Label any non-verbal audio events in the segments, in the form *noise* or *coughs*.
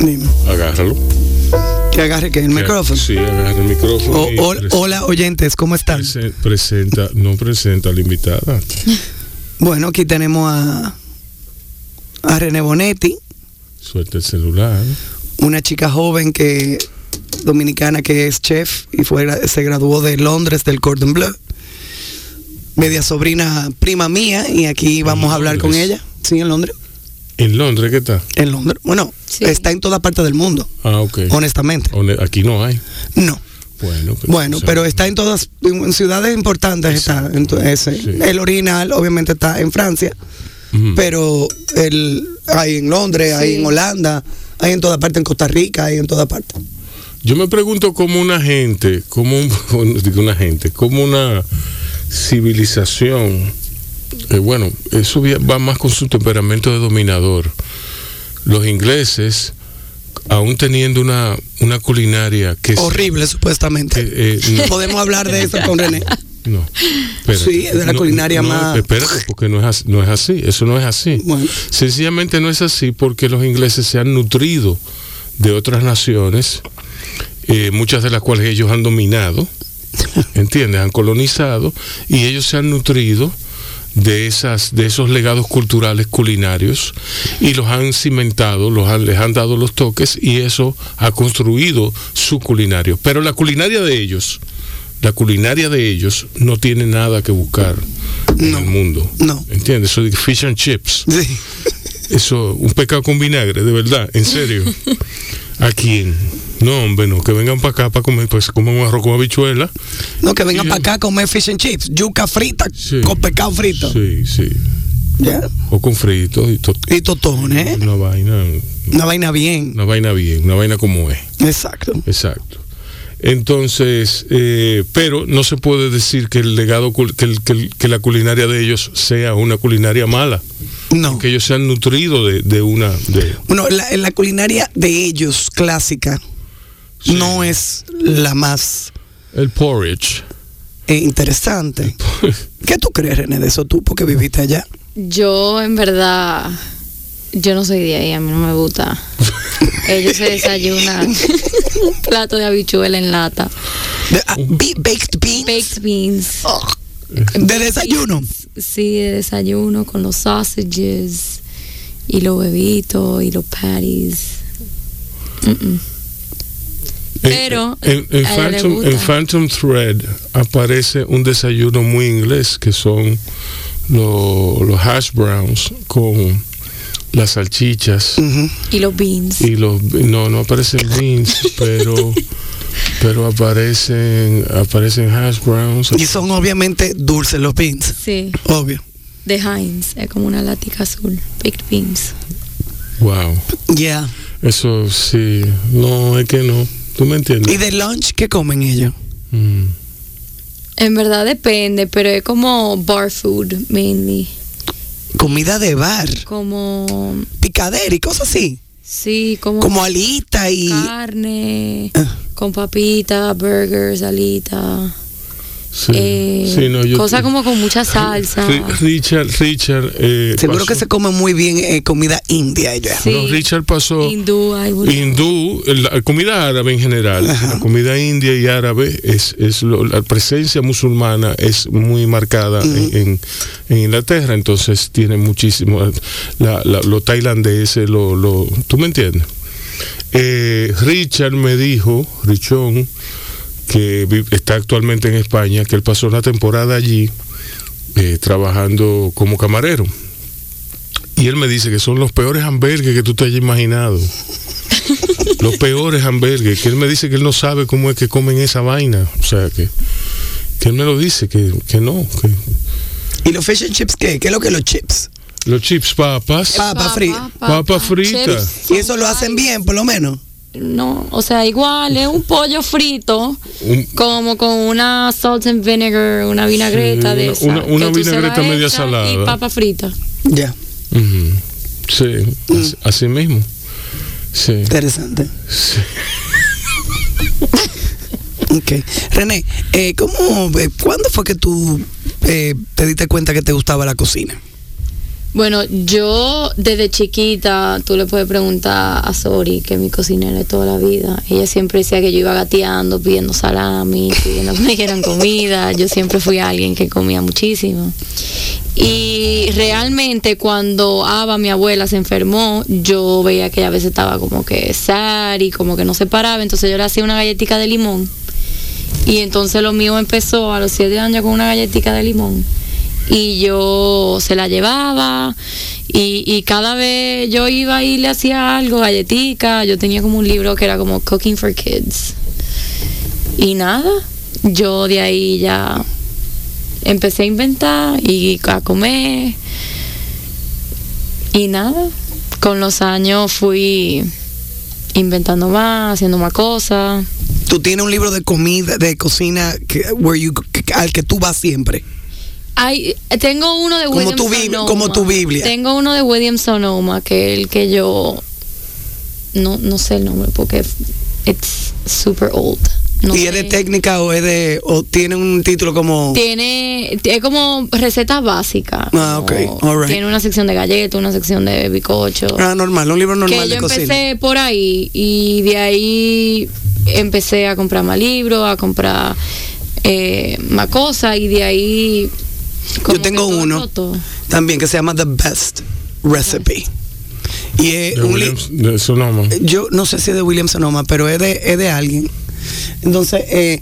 Dime. agárralo. Que agarre que el micrófono. Sí, agarra el micrófono. O- hola oyentes, ¿cómo están? prese- presenta, no presenta a la invitada. Bueno, aquí tenemos a, a René Bonetti, Suelta el celular. una chica joven que dominicana que es chef y fue se graduó de Londres del Cordon Bleu. Media sobrina prima mía y aquí vamos a hablar con ella. Sí, en Londres. ¿En Londres qué está? En Londres. Bueno, Sí. está en toda parte del mundo, Ah, ok. honestamente. Donde- Aquí no hay. No. Bueno, pues, Bueno, o sea, pero está en todas en ciudades importantes. Está, entonces, Sí. El original obviamente está en Francia, pero el, hay en Londres, hay en Holanda, hay en toda parte, en Costa Rica, hay en toda parte. Yo me pregunto cómo una gente, como un, *laughs* digo una gente, como una civilización, eh, bueno, eso va más con su temperamento de dominador. Los ingleses, aún teniendo una, una culinaria que es Horrible, supuestamente. eh, no, *laughs* Podemos hablar de eso con René. no, espérate. Sí, es de la No, culinaria no, más- Espérate, porque no es, así, no es así, eso no es así. Bueno. Sencillamente no es así porque los ingleses se han nutrido de otras naciones, eh, muchas de las cuales ellos han dominado, *laughs* ¿entiendes? Han colonizado y ellos se han nutrido de esas de esos legados culturales culinarios y los han cimentado, los han, les han dado los toques y eso ha construido su culinario. Pero la culinaria de ellos, la culinaria de ellos no tiene nada que buscar en No, el mundo. no. ¿Entiendes? Eso de fish and chips. Sí. Eso, un pecado con vinagre, de verdad, en serio. *laughs* ¿A quién? No, hombre, no, que vengan para acá para comer, pues coman un arroz con habichuela. No, que vengan para acá a comer fish and chips, yuca frita Sí. con pescado frito. Sí, sí. Ya. O con fritos y to- Y totones, ¿eh? una vaina, Una vaina bien. una vaina bien, una vaina como es. Exacto. Exacto. Entonces, eh, pero no se puede decir que el legado, que, el- que el- que la culinaria de ellos sea una culinaria mala, No. que ellos se han nutrido de, de una, de, Bueno, la, la culinaria de ellos, clásica, Sí. no es la más el porridge. eh, interesante. ¿Qué tú crees, René, de eso tú, porque viviste allá? Yo, en verdad, yo no soy de ahí, a mí no me gusta. *laughs* Ellos se desayunan *laughs* un plato de habichuela en lata. De, ah, be- baked beans. Baked beans. De desayuno. Sí, de desayuno con los sausages y los huevitos y los patties. Mm-mm. Pero en, en a Phantom, gusta. en Phantom Thread aparece un desayuno muy inglés que son lo- los hash browns con las salchichas. Y los beans. y los no no aparecen beans *laughs* pero pero aparecen aparecen hash browns Y son obviamente dulces los beans. Sí, Obvio. de Heinz. Es como una latica azul. Baked beans. wow Ya. eso sí no es que no tú me ¿Y entiendes de lunch qué comen ellos? Mm. En verdad depende, pero es como bar food, mainly. Comida de bar. Como, Picadera y cosas así. sí, como, Como alita y. carne, Ah. con papitas, burgers, alitas. Sí, eh, Sí, no, yo- cosa como con mucha salsa. Ri- Richard Richard eh, Seguro pasó- que se come muy bien eh, comida india ellos. Sí. no, Richard pasó Hindú, hindú, la comida árabe en general, la comida india y árabe, es, es lo- la presencia musulmana es muy marcada en, en- en Inglaterra, entonces tiene muchísimo, la, la- lo tailandés, lo, lo, ¿tú me entiendes? Eh, Richard me dijo, Richón, que está actualmente en España, que él pasó una temporada allí eh, trabajando como camarero. Y él me dice que son los peores hamburgues que tú te hayas imaginado. *laughs* los peores hamburgues. Que él me dice que él no sabe cómo es que comen esa vaina. O sea, que, que él me lo dice, que, que no. Que ¿Y los fish and chips qué? ¿Qué es lo que los chips? los chips papas, Papa frita. Papa frita. Y eso lo hacen bien, por lo menos. No, o sea, igual es un pollo frito, un- como con una salt and vinegar, una vinagreta Sí, de esa. una- una que tú se la vinagreta media salada. Y papa frita. Ya. Sí, así, así mismo. Sí. Interesante. sí. *laughs* Ok. René, eh, ¿cómo, eh, ¿cuándo fue que tú eh, te diste cuenta que te gustaba la cocina? Bueno, yo desde chiquita, tú le puedes preguntar a Sori, que es mi cocinera de toda la vida. Ella siempre decía que yo iba gateando, pidiendo salami, pidiendo que *laughs* me dieran comida. Yo siempre fui alguien que comía muchísimo. Y realmente cuando Ava, mi abuela, se enfermó, yo veía que ella a veces estaba como que sad y como que no se paraba. Entonces yo le hacía una galletita de limón. Y entonces lo mío empezó a los siete años con una galletita de limón y yo se la llevaba y, y, cada vez yo iba y le hacía algo, galletica, yo tenía como un libro que era como Cooking for Kids. Y nada, yo de ahí ya empecé a inventar y a comer. Y nada, con los años fui inventando más, haciendo más cosas. Tú tienes un libro de comida, de cocina, que, al que tú vas siempre. Hay, tengo uno de como William tu, bib- Sonoma. como tu Biblia. Tengo uno de William Sonoma, que el que yo no, no sé el nombre porque it's super old. No ¿Y es de técnica o es de o tiene un título como Tiene, es como receta básica. Ah, ok, all right. Tiene una sección de galletas, una sección de bicocho. ah, normal, un libro normal que de yo cocina? empecé por ahí y de ahí empecé a comprar más libros, a comprar eh, más cosas y de ahí... como Yo tengo todo uno roto. también que se llama The Best Recipe. Y es De un li- Williams, de Sonoma. yo no sé si es de William Sonoma, pero es de, es de alguien. Entonces, eh,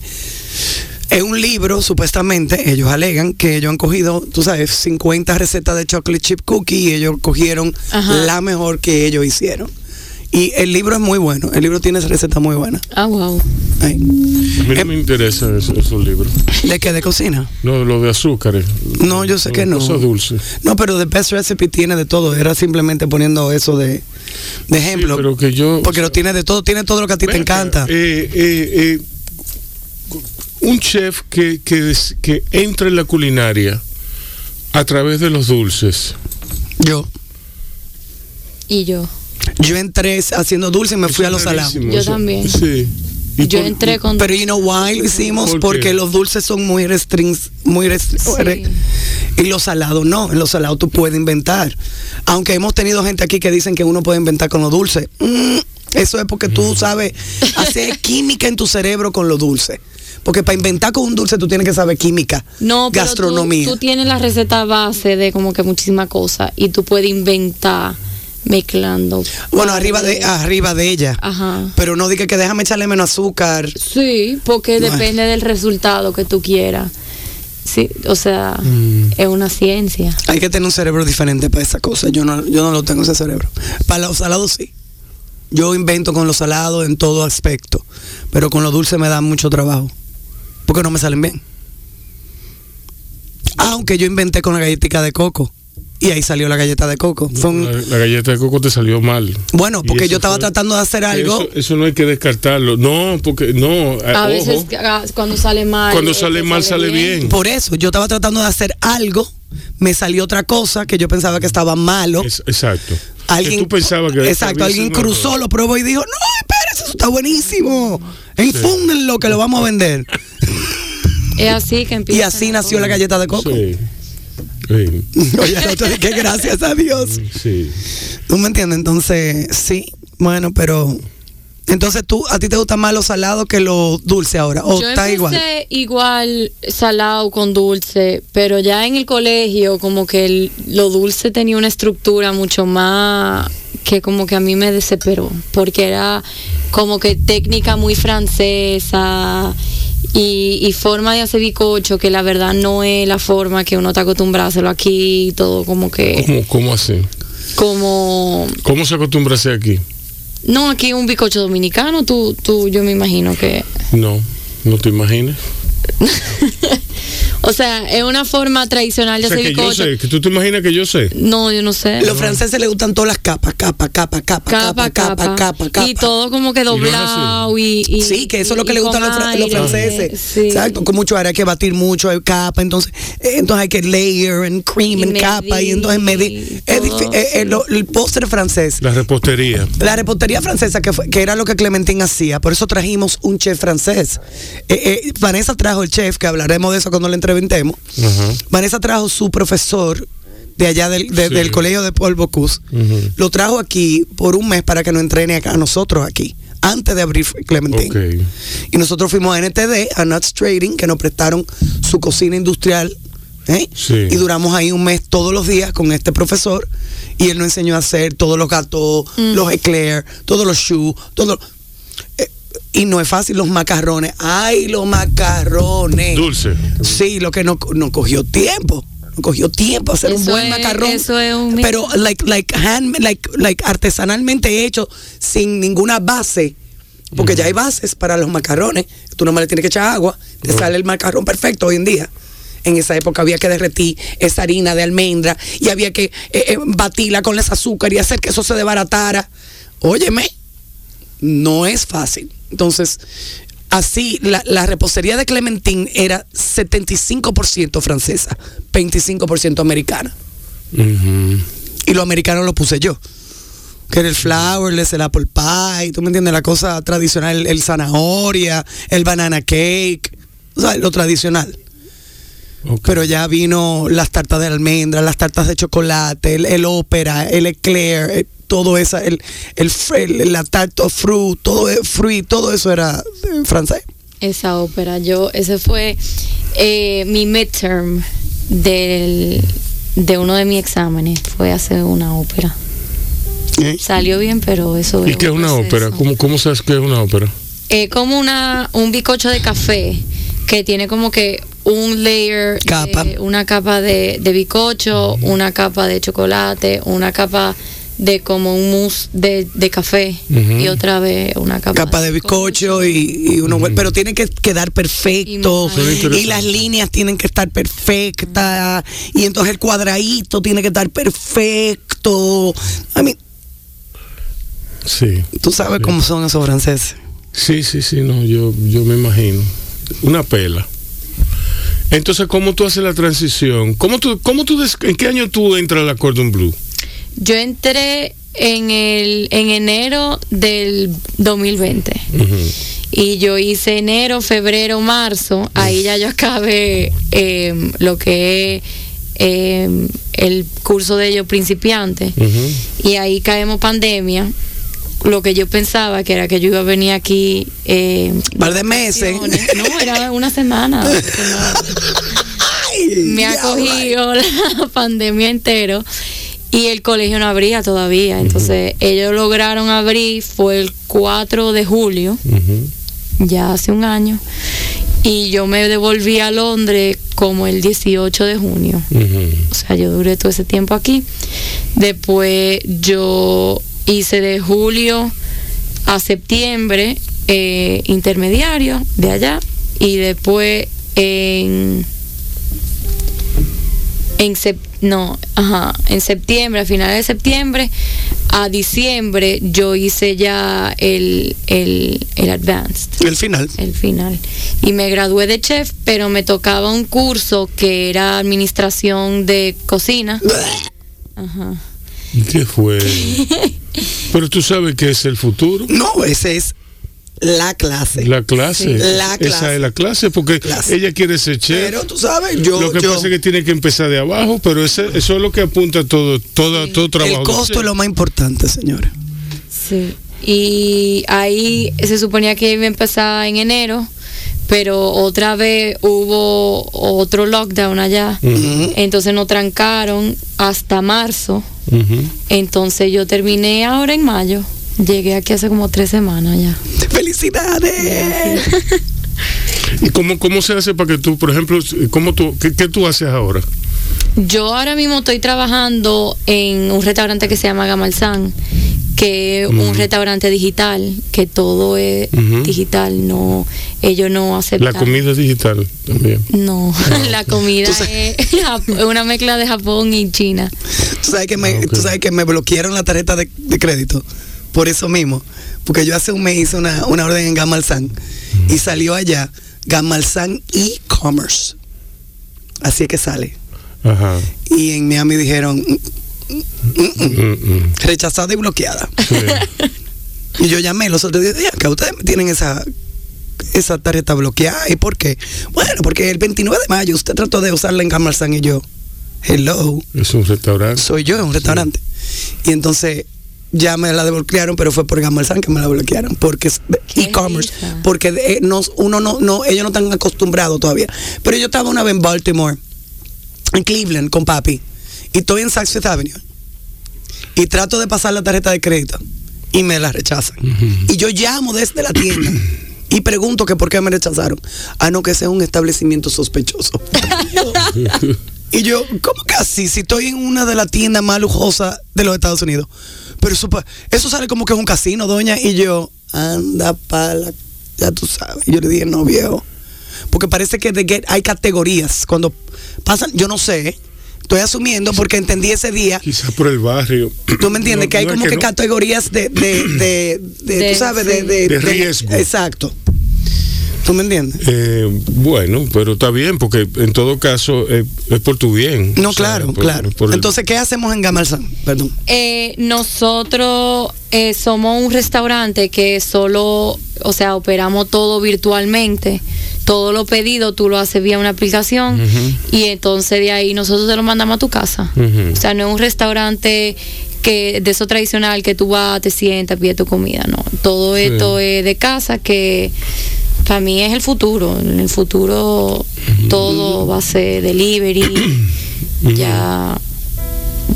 es un libro, supuestamente, ellos alegan que ellos han cogido, tú sabes, 50 recetas de chocolate chip cookie y ellos cogieron Ajá. la mejor que ellos hicieron. Y el libro es muy bueno, el libro tiene recetas muy buenas. Ah, wow. Ay. A mí Eh, no me interesan esos, esos libros. ¿De qué? ¿De cocina? No, lo de azúcares. No, yo sé que no. Cosas dulces. No, pero The Best Recipe tiene de todo. Era simplemente poniendo eso de, de ejemplo. Sí, pero que yo. porque lo tiene de todo, tiene todo lo que a ti te encanta. eh, eh, eh, un chef que, que, que entra en la culinaria a través de los dulces. Yo. Y yo. Yo entré haciendo dulce y me fui a los salados. Yo eso- también. Sí. ¿Y Yo por- entré con... Pero you know why lo hicimos porque los dulces son muy restrings, muy Sí. y los salados no, en los salados tú puedes inventar. Aunque hemos tenido gente aquí que dicen que uno puede inventar con los dulces. Mm, eso es porque tú sabes hacer *laughs* química en tu cerebro con los dulces. Porque para inventar con un dulce tú tienes que saber química, No, pero gastronomía. Tú, tú tienes la receta base de como que muchísimas cosas y tú puedes inventar mezclando. bueno, arriba de arriba de ella. Ajá. Pero no diga que déjame echarle menos azúcar. Sí, porque No depende del resultado que tú quieras. Sí, o sea, Mm. es una ciencia. Hay que tener un cerebro diferente para esa cosa. Yo no, yo no lo tengo ese cerebro. Para los salados sí. Yo invento con los salados en todo aspecto. Pero con los dulces me da mucho trabajo. Porque no me salen bien. Aunque yo inventé con la galletita de coco. Y ahí salió la galleta de coco. Fue un- La, la galleta de coco te salió mal. bueno, porque yo estaba fue- tratando de hacer algo. Eso, eso no hay que descartarlo. No, porque no. A ojo, veces cuando sale mal. cuando eh, sale mal sale bien. Por eso, yo estaba tratando de hacer algo. Me salió otra cosa que yo pensaba que estaba malo. Es- exacto. Alguien, que tú pensabas que exacto, alguien cruzó, lo probó y dijo, no, espérese, eso está buenísimo. Infúndenlo que lo vamos a vender. Es así que empieza. Y así nació la galleta de coco. Sí. Sí. Oye, el otro que gracias a Dios. sí. ¿Tú me entiendes? Entonces, sí, bueno, pero... Entonces tú, ¿a ti te gusta más lo salado que lo dulce ahora? ¿O Yo está igual? igual salado con dulce, pero ya en el colegio como que el- lo dulce tenía una estructura mucho más que como que a mí me desesperó, porque era como que técnica muy francesa y, y forma de hacer bicocho que la verdad no es la forma que uno está acostumbrado a hacerlo aquí, y todo como que ¿Cómo, ¿Cómo así? como ¿Cómo se acostumbra a hacer aquí? no aquí un bicocho dominicano, tú tú yo me imagino que No, no te imaginas. *laughs* O sea, es una forma tradicional de O sea, hacer que yo bizcocho. sé, que tú te imaginas que yo sé. No, yo no sé. Los franceses les gustan todas las capas, capa, capa, capa, capa, capa, capa, capa. Y todo como que doblado y, y- Sí, que eso es lo que y le gusta a los, los franceses. Sí. Exacto, con mucho aire hay que batir mucho, hay capa, entonces, eh, entonces hay que layer and cream Y and capa y entonces medir. eh, eh, lo- el postre francés. La repostería. La repostería francesa, que, fue- que era lo que Clementine hacía, por eso trajimos un chef francés. Eh, eh, Vanessa trajo el chef, que hablaremos de eso cuando le entrevistemos. Ajá. Vanessa trajo su profesor de allá del, de- Sí. del colegio de Paul Bocuse. Lo trajo aquí por un mes para que nos entrene acá a nosotros aquí, antes de abrir Clementine. Y nosotros fuimos a NTD, a Nuts Trading, que nos prestaron su cocina industrial. ¿eh? Sí. Y duramos ahí un mes todos los días con este profesor. Y él nos enseñó a hacer todos los gatos, Mm. los eclairs, todos los choux, todo. Y no es fácil, los macarrones. ¡Ay, los macarrones! Dulce. Sí, lo que no, no cogió tiempo. No cogió tiempo hacer un buen es- macarrón. eso es un. Pero like, like, hand, like, like artesanalmente hecho, sin ninguna base. Porque ya hay bases para los macarrones. Tú nomás le tienes que echar agua. Te sale el macarrón perfecto hoy en día. En esa época había que derretir esa harina de almendra y había que eh, eh, batirla con ese azúcar y hacer que eso se desbaratara. Óyeme, no es fácil. Entonces, así, la, la repostería de Clementine era 75% francesa, 25% americana. Y lo americano lo puse yo. Que era el flourless, el apple pie, tú me entiendes, la cosa tradicional, el, el zanahoria, el banana cake, o sea, lo tradicional. Pero ya vino las tartas de almendra, las tartas de chocolate, el, el ópera, el eclair, eh, todo eso, el, el, el- la tarte of fruit, todo, eh, fruit, todo eso era eh, francés. Esa ópera, yo, ese fue eh, mi midterm del, de uno de mis exámenes, fue hacer una ópera. ¿eh? Salió bien, pero eso ¿Y qué es un una ópera? ¿Cómo, ¿Cómo sabes qué es una ópera? Es como una, un bicocho de café que tiene como que un layer, de- Capa. una capa de, de bicocho, una capa de chocolate, una capa de como un mousse de, de café y otra vez una capa, capa de bizcocho y, y uno Ujú. pero tiene que quedar perfecto Y las líneas tienen que estar perfectas y entonces el cuadradito tiene que estar perfecto a mí Sí. tú sabes Sí. cómo son esos franceses Sí, sí, sí, no, yo, yo me imagino. Una pela. Entonces, ¿cómo tú haces la transición? ¿Cómo tú, cómo tú des- ¿En qué año tú entras a la Cordon Blue? Yo entré en el en enero del 2020 Ujú. y yo hice enero, febrero, marzo. Ahí ya yo acabé em, lo que es em, el curso de ellos principiante y ahí caemos pandemia. Lo que yo pensaba que era que yo iba a venir aquí em, par de meses no, era una semana. *laughs* Ay, me ha cogido la *laughs* pandemia entero y el colegio no abría todavía. Entonces ellos lograron abrir, fue el 4 de julio, ya hace un año, y yo me devolví a Londres como el 18 de junio. O sea, yo duré todo ese tiempo aquí. Después yo hice de julio a septiembre eh, intermediario de allá y después en en sep- no, ajá, en septiembre, a finales de septiembre a diciembre yo hice ya el, el, el advanced el final el final. Y me gradué de chef, pero me tocaba un curso que era administración de cocina. Ajá. ¿Y ¿Qué fue? *laughs* Pero tú sabes que es el futuro. no ese es la clase La clase. Sí. La clase. Esa es la clase, porque Clase. ella quiere ser chef. pero tú sabes yo, lo que yo- pasa es que tiene que empezar de abajo, pero ese- eso es lo que apunta todo, todo, todo trabajo. el costo es lo más importante señores Sí. Y ahí se suponía que iba a empezar en enero, pero otra vez hubo otro lockdown allá. Entonces nos trancaron hasta marzo. Entonces yo terminé ahora en mayo. Llegué aquí hace como tres semanas ya. felicidades ¿Y cómo, cómo se hace para que tú, por ejemplo, cómo tú, qué, qué tú haces ahora? Yo ahora mismo estoy trabajando en un restaurante que se llama Gamalzán, que es un restaurante digital, que todo es digital, no, ellos no aceptan. La comida es digital también. No, *laughs* la comida es una mezcla de Japón y China. Tú sabes que me, Ah, tú sabes que me bloquearon la tarjeta de, de crédito. Por eso mismo. Porque yo hace un mes hice una, una orden en Gamalsan y salió allá Gamalsan e-commerce. Así es que sale. Ajá. Y en Miami dijeron "Mm, mm, mm, Mm, mm. rechazada y bloqueada. Sí. *laughs* Y yo llamé los otros días, que ustedes tienen esa esa tarjeta bloqueada. ¿Y por qué? Bueno, porque el 29 de mayo usted trató de usarla en Gamalsan y yo. Hello. Es un restaurante. Soy yo, es un restaurante. Y entonces ya me la desbloquearon, pero fue por Gamalsan que me la bloquearon, porque es e-commerce, porque eh, no, uno no, no, ellos no están acostumbrados todavía. Pero yo estaba una vez en Baltimore, en Cleveland, con papi, y estoy en Saks Fifth Avenue, y trato de pasar la tarjeta de crédito, y me la rechazan. Y yo llamo desde la tienda. Y pregunto que por qué me rechazaron. Ah, no, que ese es un establecimiento sospechoso. *laughs* Y yo, ¿cómo que así? Si estoy en una de las tiendas más lujosas de los Estados Unidos. Pero eso, pa- eso sale como que es un casino, doña. Y yo, anda pala, ya tú sabes. Y yo le dije, no, viejo. Porque parece que de get- hay categorías. Cuando pasan, yo no sé, estoy asumiendo porque entendí ese día. Quizás por el barrio. ¿Tú me entiendes? No, que hay no es como que, no. categorías de, de, de, de- De- tú sabes, sí. de, De riesgo. Exacto. ¿Tú me entiendes? Eh, bueno, pero está bien, porque en todo caso eh, es por tu bien. No, O sea, claro, por- claro. por el- Entonces, ¿qué hacemos en Gamalsan? Perdón. Eh, nosotros eh, somos un restaurante que solo, o sea, operamos todo virtualmente. Todo lo pedido tú lo haces vía una aplicación y entonces de ahí nosotros te lo mandamos a tu casa. O sea, no es un restaurante que de eso tradicional que tú vas, te sientas, pides tu comida, no. Todo Sí. esto es de casa que para mí es el futuro. En el futuro todo va a ser delivery. *clears throat* ya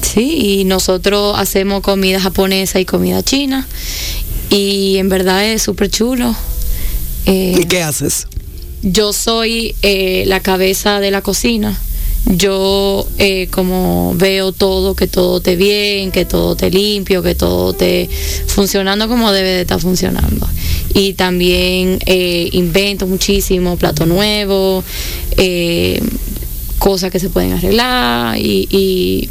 Sí, y nosotros hacemos comida japonesa y comida china. Y en verdad es súper chulo. Eh, ¿Y qué haces? yo soy eh, la cabeza de la cocina. Yo eh, como veo todo, que todo esté bien, que todo esté limpio, que todo esté funcionando como debe de estar funcionando. Y también eh, invento muchísimo, plato nuevo, eh, cosas que se pueden arreglar y, y,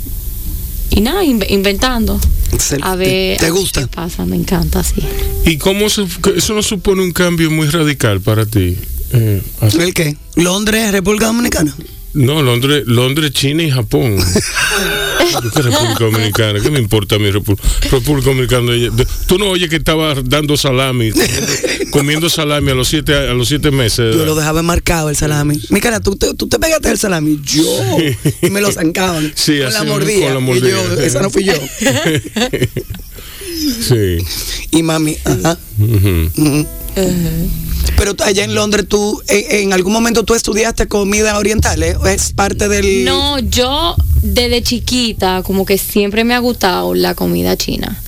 y nada, inve- inventando. Excelente. A ver, ¿Te a ver gusta? qué pasa, me encanta, sí. ¿Y cómo se- eso no supone un cambio muy radical para ti? Eh, ¿El qué? ¿Londres, República Dominicana? No, Londres, Londres, China y Japón. *laughs* ¿Por qué República Dominicana? ¿Qué me importa a mi Repu- República Dominicana? De- Tú no oyes que estaba dando salami, comiendo, salami a los siete, a los siete meses. Yo lo dejaba marcado el salami. Mi cara, ¿tú te, tú te pegaste el salami. Yo. Y me lo zancaban. Sí, con, así la mordida. con la Y mordida. yo, esa no fui yo. *laughs* sí. Y mami, ajá. Pero allá en Londres, tú, en, en algún momento tú estudiaste comida oriental, ¿eh? ¿Es parte del. No, yo desde chiquita como que siempre me ha gustado la comida china.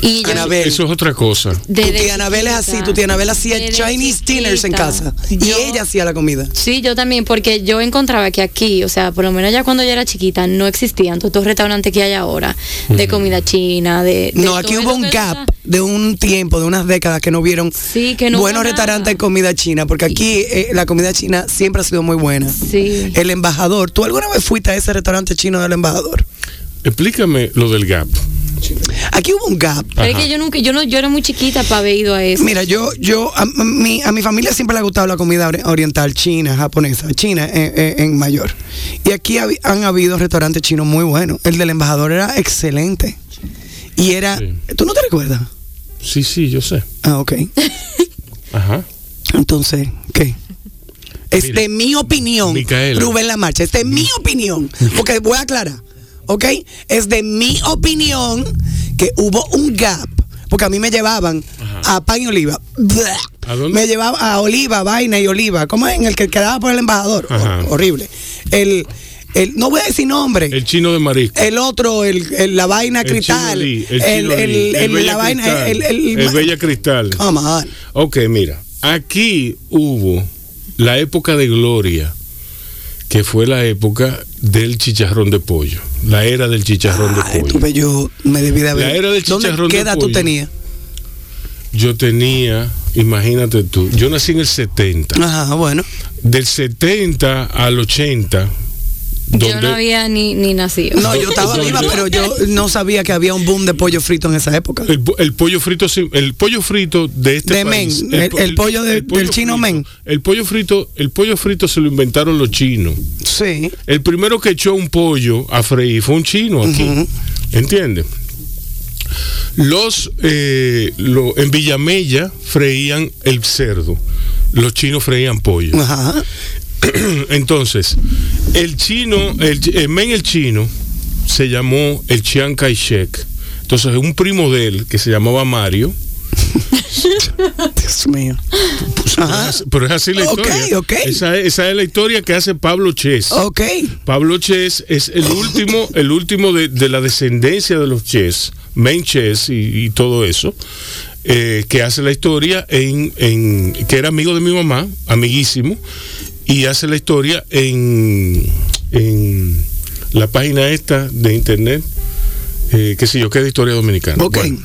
Y yo, Anabel. Eso es otra cosa. Tu tía Anabel es así, tu tía Anabel hacía Chinese dinners en casa. Y ella hacía la comida. Sí, yo también, porque yo encontraba que aquí, o sea, por lo menos ya cuando yo era chiquita, no existían todos estos restaurantes que hay ahora de comida china, de... de No, aquí hubo un gap de un tiempo, de unas décadas que no vieron Sí, que no hubo buenos nada. restaurantes de comida china, porque aquí eh, la comida china siempre ha sido muy buena. Sí. El embajador, ¿tú alguna vez fuiste a ese restaurante chino del embajador? Explícame lo del gap. Aquí hubo un gap. Pero es que yo nunca, yo no, yo era muy chiquita para haber ido a eso. Mira, yo, yo, a, a mi, a mi familia siempre le ha gustado la comida ori- oriental, china, japonesa, china en, en- en mayor. Y aquí han habido restaurantes chinos muy buenos. El del embajador era excelente. Y era, Sí. ¿tú no te recuerdas? Sí, sí, yo sé. Ah, ok. *laughs* Ajá. Entonces, ¿qué? Es Mira, de mi opinión, Micaela. Rubén La Marcha, es de mi opinión, porque voy a aclarar, ¿ok? Es de mi opinión que hubo un gap, porque a mí me llevaban Ajá. a pan y oliva. ¿A dónde? Me llevaban a oliva, vaina y oliva. ¿Cómo es? En el que quedaba por el embajador. Hor- horrible. El, el, no voy a decir nombre. El chino de marisco. El otro, el, el- la vaina cristal. el la vaina, Cristal, el, el- el Bella Cristal. Come on. Ok, mira, aquí hubo la época de gloria, que fue la época del chicharrón de pollo, la era del chicharrón Ay, de tú pollo. ves, yo me debí de haber. La era del ¿Dónde- chicharrón ¿Qué de edad tú pollo. tenías? Yo tenía, imagínate tú, yo nací en el 70, Ajá, bueno. del 70 al 80, yo no había ni, ni nacido. No, yo estaba ¿Dónde? *laughs* viva, pero yo no sabía que había un boom de pollo frito en esa época. el, po- el pollo frito, el pollo frito de este De país, men, el- po- el pollo de- del chino frito, men. El pollo frito, el pollo frito se lo inventaron los chinos. Sí. El primero que echó un pollo a freír fue un chino aquí. Ujú. ¿Entiendes? Los eh, lo- en Villamella freían el cerdo. Los chinos freían pollo. Ajá. *clears throat* Entonces, el chino, el, el men el chino se llamó el Chiang Kai-shek. Entonces, un primo de él, que se llamaba Mario, Dios mío. pues, pero es así la historia. ok. Esa, es- esa es la historia que hace Pablo Ches. Ok. Pablo Ches es el último, el último de, de la descendencia de los Ches, Main Ches y, y todo eso, eh, que hace la historia en, en- que era amigo de mi mamá, amiguísimo, y hace la historia en, en la página esta de internet, eh, que sé yo, que es de historia dominicana. Ok. Bueno,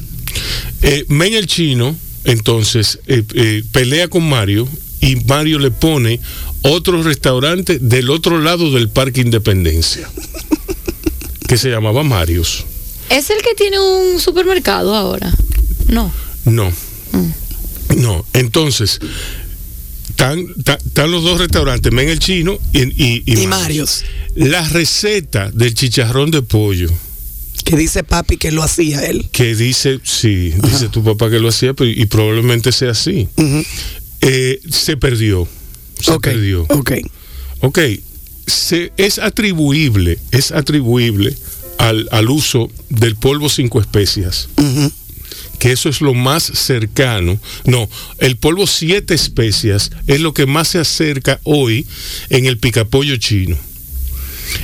eh, Men el chino, entonces, eh, eh, pelea con Mario y Mario le pone otro restaurante del otro lado del Parque Independencia, que se llamaba Marios. ¿Es el que tiene un supermercado ahora? No. No. No. Entonces, están, están los dos restaurantes, Men el chino y, y, y Y Marios. La receta del chicharrón de pollo, Que dice papi que lo hacía él. que dice, sí, dice tu papá que lo hacía, pero- y probablemente sea así. Eh, se perdió. Se perdió. Ok. Ok. Se, es atribuible, es atribuible al, al uso del polvo cinco especias. Ujú. Que eso es lo más cercano. No, el polvo siete especias es lo que más se acerca hoy en el picapollo chino.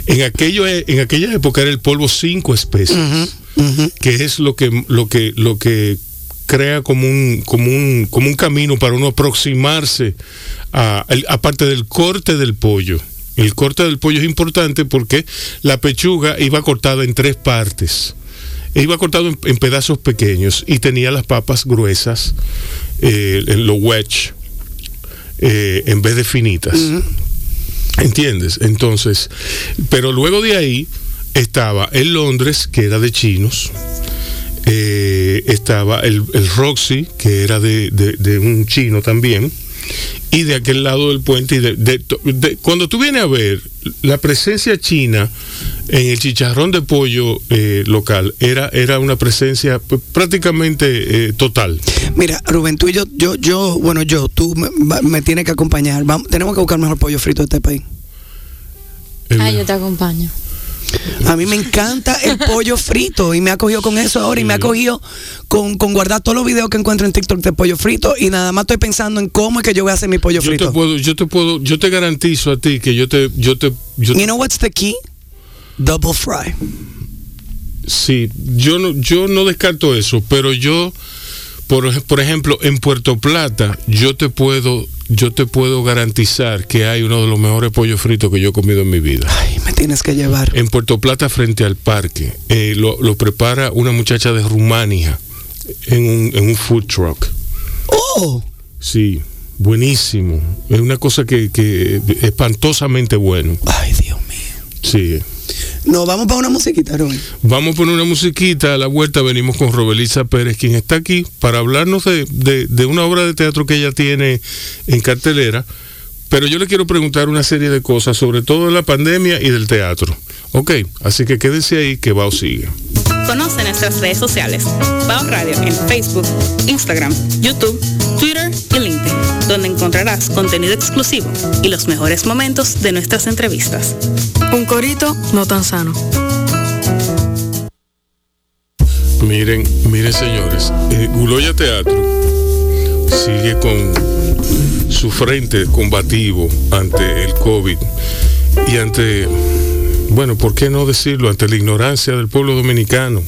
En, aquello, en aquella época era el polvo cinco especias Ujú. que es lo que lo que lo que crea como un como un como un camino para uno aproximarse a aparte del corte del pollo el corte del pollo es importante porque la pechuga iba cortada en tres partes iba cortado en, en pedazos pequeños y tenía las papas gruesas eh, en los wedge eh, en vez de finitas ¿Entiendes? Entonces, pero luego de ahí estaba el Londres, que era de chinos, eh, estaba el, el Roxy, que era de, de- de un chino también, y de aquel lado del puente, y de, de- de- cuando tú vienes a ver la presencia china en el chicharrón de pollo eh, local, era, era una presencia pues, prácticamente eh, total. Mira, Rubén, tú y yo, yo, yo, bueno, yo, tú me, va- me tienes que acompañar. Vamos, tenemos que buscar mejor pollo frito de este país. El- Ah, yo te acompaño. A mí me encanta el pollo frito y me ha cogido con eso ahora y me ha cogido con, con guardar todos los videos que encuentro en TikTok de pollo frito y nada más estoy pensando en cómo es que yo voy a hacer mi pollo yo frito. te puedo, yo te puedo, yo te garantizo a ti que yo te, yo te, yo You know what's the key? Double fry. Sí, yo no, yo no descarto eso, pero yo, por, por ejemplo, en Puerto Plata, yo te puedo, yo te puedo garantizar que hay uno de los mejores pollos fritos que yo he comido en mi vida. Ay, me tienes que llevar. En Puerto Plata, frente al parque, eh, lo, lo prepara una muchacha de Rumania en un, en un food truck. Oh, Sí, buenísimo. Es una cosa que, que espantosamente bueno. ay, Dios mío. Sí. No, vamos para una musiquita, Rubén. Vamos a poner una musiquita, a la vuelta venimos con Robelisa Pérez, quien está aquí para hablarnos de, de- de una obra de teatro que ella tiene en cartelera, pero yo le quiero preguntar una serie de cosas, sobre todo de la pandemia y del teatro. Ok, así que quédense ahí que Bao sigue. Conoce nuestras redes sociales. Bao Radio en Facebook, Instagram, YouTube, Twitter y LinkedIn, donde encontrarás contenido exclusivo y los mejores momentos de nuestras entrevistas. Un corito no tan sano. Miren, miren señores, eh, Guloya Teatro sigue con su frente combativo ante el COVID y ante, bueno, ¿por qué no decirlo? Ante la ignorancia del pueblo dominicano,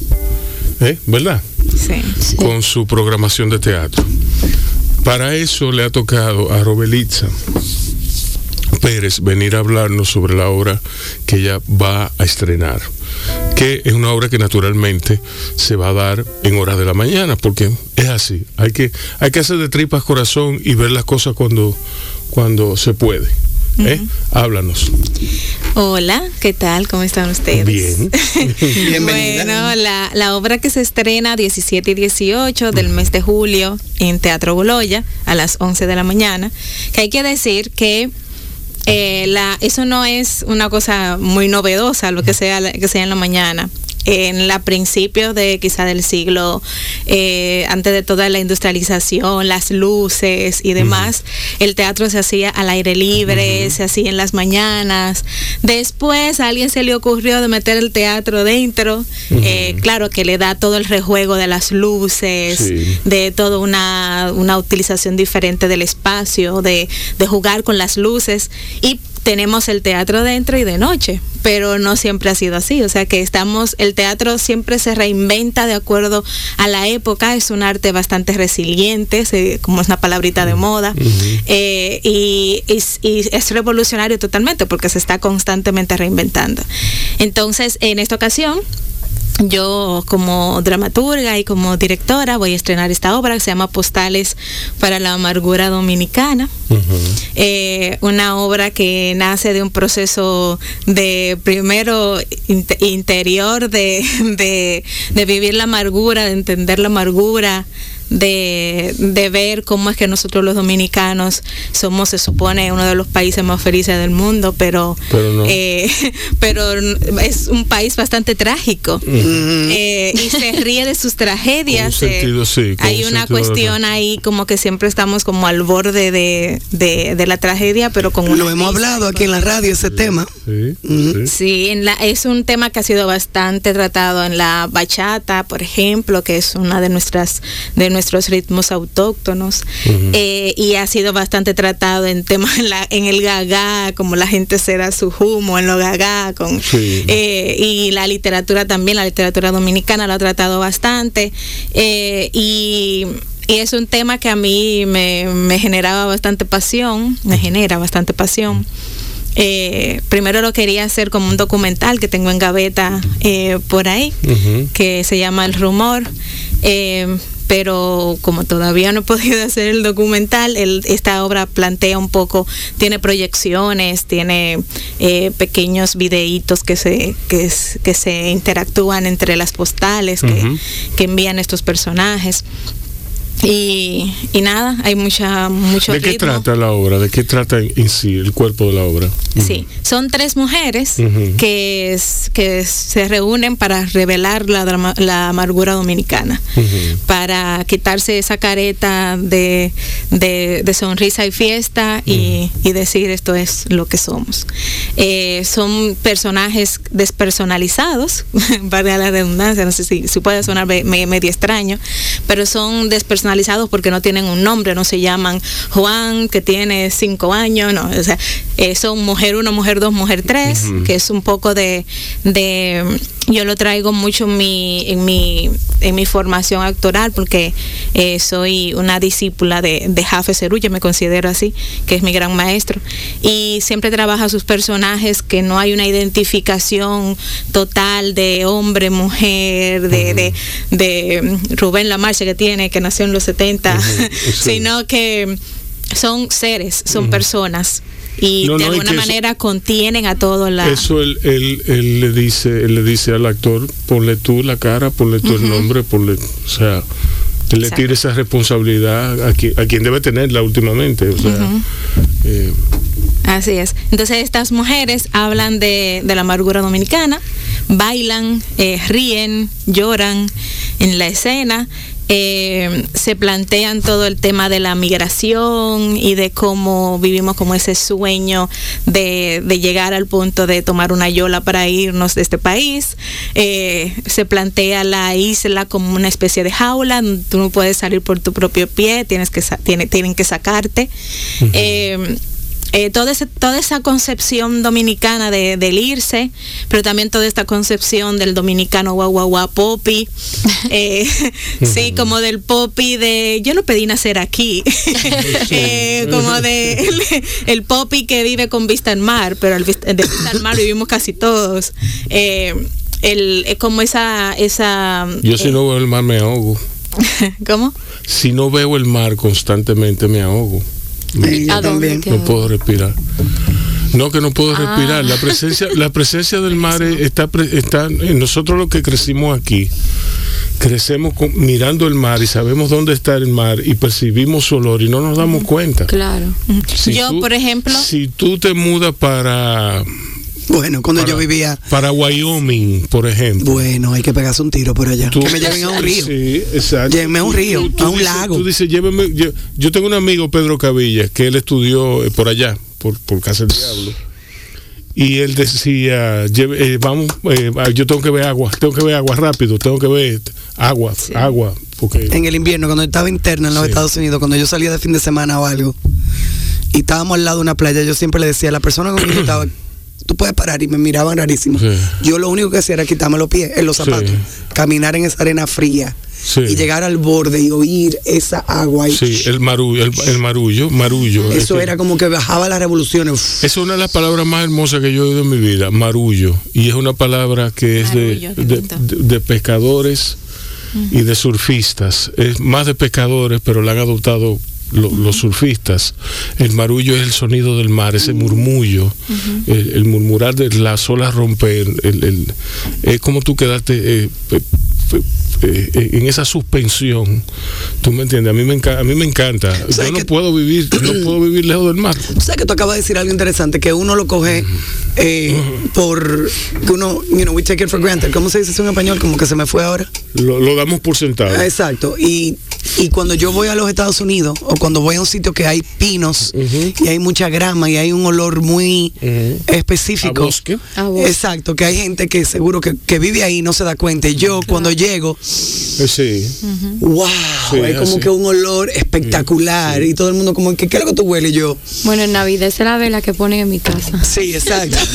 ¿eh? ¿verdad? Sí. Con su programación de teatro. Para eso le ha tocado a Robelitza Pérez venir a hablarnos sobre la obra que ella va a estrenar, que es una obra que naturalmente se va a dar en horas de la mañana, porque es así, hay que, hay que hacer de tripas corazón y ver las cosas cuando, cuando se puede. ¿Eh? Háblanos. Hola, ¿qué tal? ¿Cómo están ustedes? Bien. *laughs* Bienvenida. Bueno, la, la obra que se estrena 17 y 18 del mes de julio en Teatro Goloya a las 11 de la mañana, que hay que decir que eh, la, eso no es una cosa muy novedosa lo que sea, que sea en la mañana. En la principio de quizá del siglo, eh, antes de toda la industrialización, las luces y demás, el teatro se hacía al aire libre, se hacía en las mañanas. Después a alguien se le ocurrió de meter el teatro dentro, eh, claro que le da todo el rejuego de las luces, Sí. de toda una, una utilización diferente del espacio, de, de jugar con las luces y tenemos el teatro dentro y de noche, pero no siempre ha sido así, o sea que estamos, el teatro siempre se reinventa de acuerdo a la época, es un arte bastante resiliente, se- como es una palabrita de moda, eh, y, y- y es revolucionario totalmente porque se está constantemente reinventando. Entonces, en esta ocasión, yo como dramaturga y como directora voy a estrenar esta obra que se llama Postales para la Amargura Dominicana. Eh, una obra que nace de un proceso de primero inte- interior de, de- de vivir la amargura, de entender la amargura, de, de ver cómo es que nosotros los dominicanos somos, se supone, uno de los países más felices del mundo, pero, Pero no. eh, *laughs* pero es un país bastante trágico Eh, y se ríe de sus tragedias. Con un eh, sentido, sí, con hay un una cuestión ahí como que siempre estamos como al borde de, de- de la tragedia, pero con una Lo hemos hablado aquí en la radio ese tema. Sí. Sí, en la, es un tema que ha sido bastante tratado en la bachata, por ejemplo, que es una de nuestras de nuestros ritmos autóctonos, eh, y ha sido bastante tratado en temas en, la- en el gagá, como la gente se da su humo en lo gagá, con Sí. eh, y la literatura también, la literatura dominicana lo ha tratado bastante, eh, y y es un tema que a mí me, me generaba bastante pasión, me genera bastante pasión. Eh, primero lo quería hacer como un documental que tengo en gaveta eh, por ahí, que se llama El Rumor. eh, pero como todavía no he podido *laughs* hacer el documental, el- esta obra plantea un poco, tiene proyecciones, tiene eh, pequeños videitos que se, que, se interactúan entre las postales que envían estos personajes. Y, y nada, hay mucha, mucho ¿De qué ritmo. trata la obra? ¿De qué trata en sí el cuerpo de la obra? Sí, son tres mujeres que, es- que se reúnen para revelar la, drama- la amargura dominicana, para quitarse esa careta de, de- de sonrisa y fiesta y, y decir esto es lo que somos. Eh, son personajes despersonalizados, *laughs* valga la redundancia, no sé si, si puede sonar me- me- medio extraño, pero son despersonalizados porque no tienen un nombre, no se llaman Juan, que tiene cinco años, no, o sea, eh, son mujer uno, mujer dos, mujer tres, que es un poco de, de yo lo traigo mucho en mi, en mi, en mi formación actoral porque eh, soy una discípula de, de Jafe Cerulla, me considero así, que es mi gran maestro. Y siempre trabaja sus personajes que no hay una identificación total de hombre, mujer, de, de, de Rubén Lamarche que tiene, que nació en los 70, sí. *laughs* sino que son seres, son personas. Y No, de no, alguna que eso- manera contienen a todo la... Eso él, él, él le dice, él le dice al actor, ponle tú la cara, ponle tú el nombre, ponle, o sea, él le tira esa responsabilidad a quien, a quien debe tenerla últimamente, o sea, eh, Así es. Entonces estas mujeres hablan de, de la amargura dominicana, bailan, eh, ríen, lloran en la escena, eh, se plantean todo el tema de la migración y de cómo vivimos como ese sueño de, de llegar al punto de tomar una yola para irnos de este país. Eh, se plantea la isla como una especie de jaula, tú no puedes salir por tu propio pie, tienes que tiene- tienen que sacarte. Eh, eh, toda, ese- toda esa concepción dominicana de, del irse, pero también toda esta concepción del dominicano guau guau guau popi, *laughs* eh, *laughs* sí, como del popi de yo no pedí nacer aquí, *laughs* Eh, como de el, el popi que vive con vista al mar, pero el vista, de vista al mar vivimos casi todos. Eh, el, como esa, esa yo si no veo el mar me ahogo, ¿cómo? si no veo el mar constantemente me ahogo, Sí, yo ¿A dónde también. te- no puedo respirar. No, que no puedo Ah. respirar. La presencia, la presencia del mar está, pre- está nosotros los que crecimos aquí. Crecemos con- mirando el mar y sabemos dónde está el mar y percibimos su olor y no nos damos cuenta. Claro. Si Yo, tú- por ejemplo, Si tú te mudas para Bueno, cuando para, yo vivía. Para Wyoming, por ejemplo. Bueno, hay que pegarse un tiro por allá. Tú- que me lleven a un río. Sí, exacto. Llévenme a un río, tú- tú a un dices- lago. Tú dices, lléveme. Yo, yo tengo un amigo, Pedro Cavilla, que él estudió eh, por allá, por, por Casa del Diablo. Y él decía, eh, vamos, eh, yo tengo que ver agua, tengo que ver agua rápido, tengo que ver agua, agua, porque En el invierno, cuando estaba interna en los Sí. Estados Unidos, cuando yo salía de fin de semana o algo, y estábamos al lado de una playa, yo siempre le decía a la persona con quien yo estaba, tú puedes parar, y me miraban rarísimo. Sí. Yo lo único que hacía era quitarme los pies, en los zapatos, Sí. caminar en esa arena fría, Sí. y llegar al borde y oír esa agua. Y sí, el marullo, el, el marullo, marullo. es eso que- era como que bajaba las revoluciones. Uf. Es una de las palabras más hermosas que yo he oído en mi vida, marullo. Y es una palabra que es Marullo, de- de pescadores y de surfistas. Es más de pescadores, pero la han adoptado lo- los surfistas. El marullo es el sonido del mar, ese murmullo, el, el murmurar de las olas romper. El, el- es como tú quedarte eh, pe- eh, en esa suspensión. ¿Tú me entiendes? A mí me, enca- a mí me encanta. sea, Yo no puedo vivir, no puedo vivir lejos del mar. Tú sabes que tú acabas de decir algo interesante, que uno lo coge eh, por, que uno, you know, we take it for granted. ¿Cómo se dice eso en español? Como que se me fue ahora. Lo, lo damos por sentado. Ah, Exacto. Y, y cuando yo voy a los Estados Unidos o cuando voy a un sitio que hay pinos y hay mucha grama y hay un olor muy específico. A bosque. A bosque. Exacto, que hay gente que seguro que, que vive ahí y no se da cuenta. Y yo cuando llego, Eh, sí. wow, Sí, hay como así. que un olor espectacular y todo el mundo como que, ¿qué es lo que tú hueles? Yo, Bueno, en Navidad es la vela que ponen en mi casa. sí, exacto. *laughs*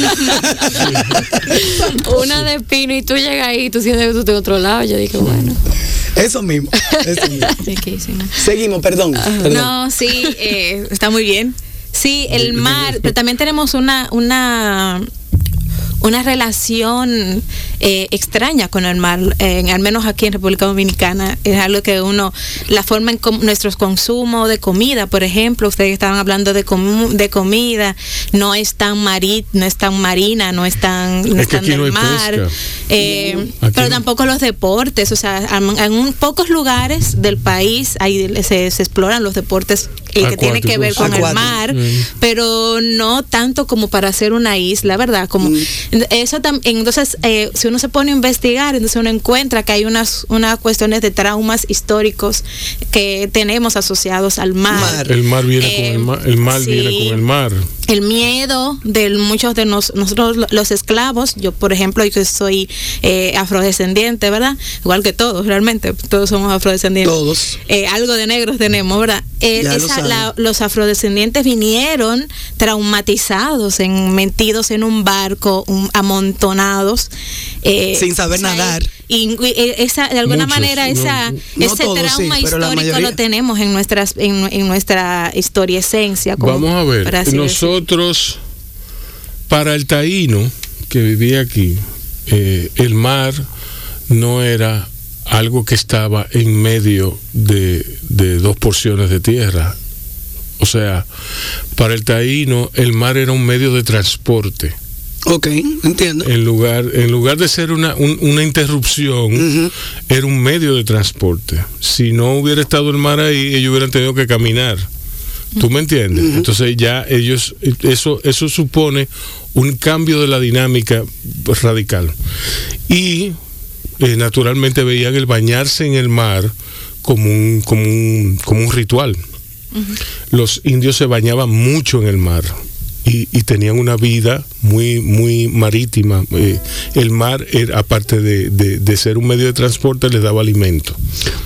Una de pino y tú llegas ahí y tú sientes que tú estás en otro lado. Yo dije, bueno. Eso mismo. Eso mismo. Riquísimo. Seguimos, perdón. perdón. No, sí, eh, está muy bien. Sí, el *laughs* mar, pero también tenemos una, una, una relación eh, extraña con el mar, eh, al menos aquí en República Dominicana, es algo que uno, la forma en com- nuestros consumos de comida, por ejemplo, ustedes estaban hablando de, comu- de comida, no es tan mari, no es tan marina, no es tan, no Es tan no del mar, eh, Aquí pero no. tampoco los deportes, o sea, en, en un- pocos lugares del país ahí se, se exploran los deportes eh, que tienen que ver con el mar, Mm. pero no tanto como para hacer una isla, ¿verdad? Como eso tam- entonces eh, si uno se pone a investigar, entonces uno encuentra que hay unas unas cuestiones de traumas históricos que tenemos asociados al mar. Mar. El mar viene Eh, con el mar, el mar sí. viene con el mar. El miedo de muchos de nos- nosotros lo- los esclavos, yo por ejemplo, yo que soy eh, afrodescendiente, ¿verdad? Igual que todos, realmente, todos somos afrodescendientes. Todos. Eh, algo de negros tenemos, ¿verdad? Eh, Ya lo esa- la- los afrodescendientes vinieron traumatizados, en, metidos en un barco, un- amontonados. eh, Sin saber o sea, nadar. Y, y esa, de alguna Muchos, manera, no- esa, no ese todos, trauma histórico lo tenemos en, nuestras, en, en nuestra historia esencia. como- Vamos a ver, nosotros, para el taíno que vivía aquí, eh, el mar no era algo que estaba en medio de, de dos porciones de tierra. O sea, para el taíno el mar era un medio de transporte. Ok, entiendo. En lugar, en lugar de ser una, un- una interrupción, era un medio de transporte. Si no hubiera estado el mar ahí, ellos hubieran tenido que caminar. ¿Tú me entiendes? Entonces ya ellos, eso, eso supone un cambio de la dinámica radical. Y eh, naturalmente veían el bañarse en el mar como un, como un, como un ritual. Los indios se bañaban mucho en el mar. Y, y tenían una vida muy muy marítima. Eh, el mar, era, aparte de, de- de ser un medio de transporte, les daba alimento.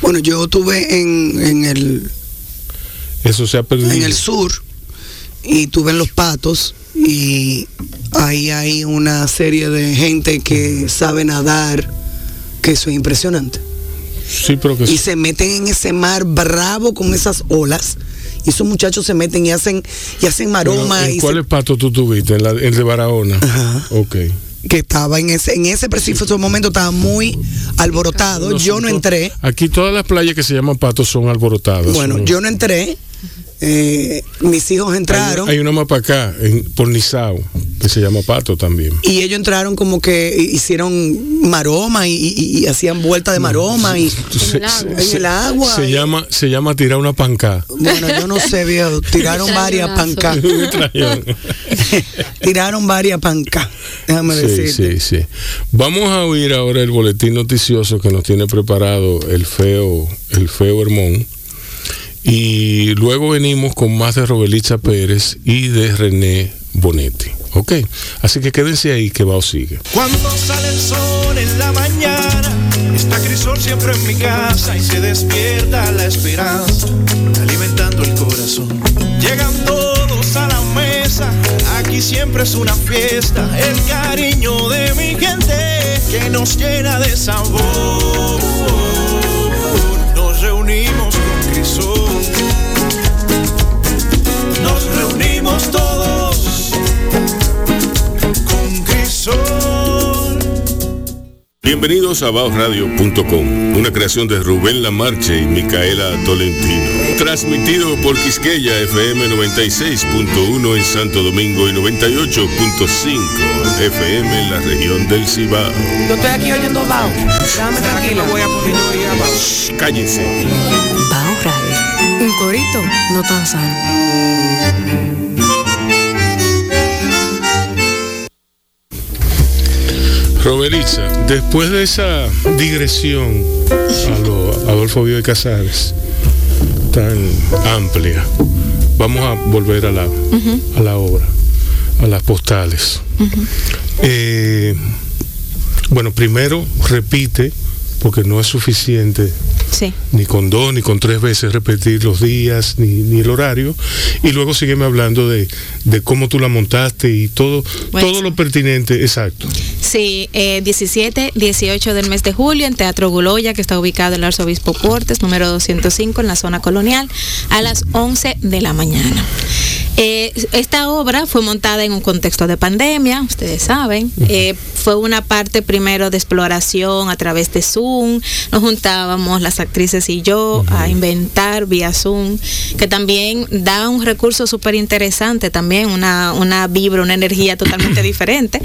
Bueno, yo tuve en, en el Eso se ha perdido. en el sur y tuve en los patos y ahí hay una serie de gente que sabe nadar que eso es impresionante Sí, pero que y se meten en ese mar bravo con esas olas y esos muchachos se meten y hacen y hacen maroma Pero, ¿en y ¿Cuál se- pato tú tuviste? ¿En la- el de Barahona? Ajá. Ok. que estaba en ese en ese preciso momento estaba muy alborotado yo no entré Aquí todas las playas que se llaman patos son alborotadas. bueno yo no entré eh, mis hijos entraron Hay, hay una más para acá, en, por Nizao. que se llama Pato también. Y ellos entraron como que hicieron maroma y, y- y hacían vuelta de maroma y Se, el agua. en el agua. se y- llama, se llama tirar una pancá. Bueno, yo no sé, viejo. *laughs* *laughs* *laughs* Tiraron varias pancas. Tiraron varias pancas. Déjame Sí, decirte. sí, sí. Vamos a oír ahora el boletín noticioso que nos tiene preparado el feo, el feo Hermón. Y luego venimos con más de Robelitza Pérez y de René Bonetti. Ok, así que quédense ahí que va o sigue. Cuando sale el sol en la mañana, está Crisol siempre en mi casa y se despierta la esperanza, alimentando el corazón. Llegan todos a la mesa, aquí siempre es una fiesta, el cariño de mi gente que nos llena de sabor. Bienvenidos a baosradio.com, una creación de Rubén Lamarche y Micaela Tolentino. Transmitido por Quisqueya FM 96.1 en Santo Domingo y 98.5 FM en la región del Cibao. Yo estoy aquí oyendo Bao. Déjame tranquilo. Voy a poner Shh, Cállense. Bao Radio. Un corito no tan sano. Robeliza, después de esa digresión a lo Adolfo Bioy Casares, tan amplia, vamos a volver a la, a la obra, a las postales. Eh, bueno, primero repite, porque no es suficiente Sí. ni con dos ni con tres veces repetir los días ni, ni el horario y luego sígueme hablando de, de cómo tú la montaste y todo Bueno. todo lo pertinente exacto Sí, eh, 17, 18 del mes de julio en Teatro Guloya, que está ubicado en el Arzobispo Portes, número 205, en la zona colonial, a las 11 de la mañana. Eh, esta obra fue montada en un contexto de pandemia, ustedes saben. Eh, fue una parte primero de exploración a través de Zoom. Nos juntábamos las actrices y yo a inventar vía Zoom, que también da un recurso súper interesante, también una, una vibra, una energía totalmente *coughs* diferente.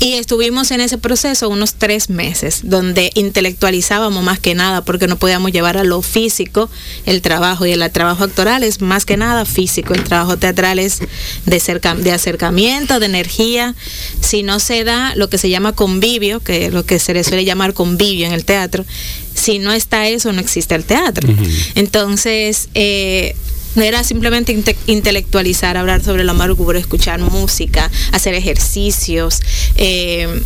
Y estuvimos en ese proceso unos tres meses, donde intelectualizábamos más que nada, porque no podíamos llevar a lo físico el trabajo, y el trabajo actoral es más que nada físico, el trabajo teatral es de, cerca- de acercamiento, de energía. Si no se da lo que se llama convivio, que es lo que se le suele llamar convivio en el teatro, si no está eso, no existe el teatro. Entonces, eh, no era simplemente inte- intelectualizar, hablar sobre la amargura, escuchar música, hacer ejercicios, eh,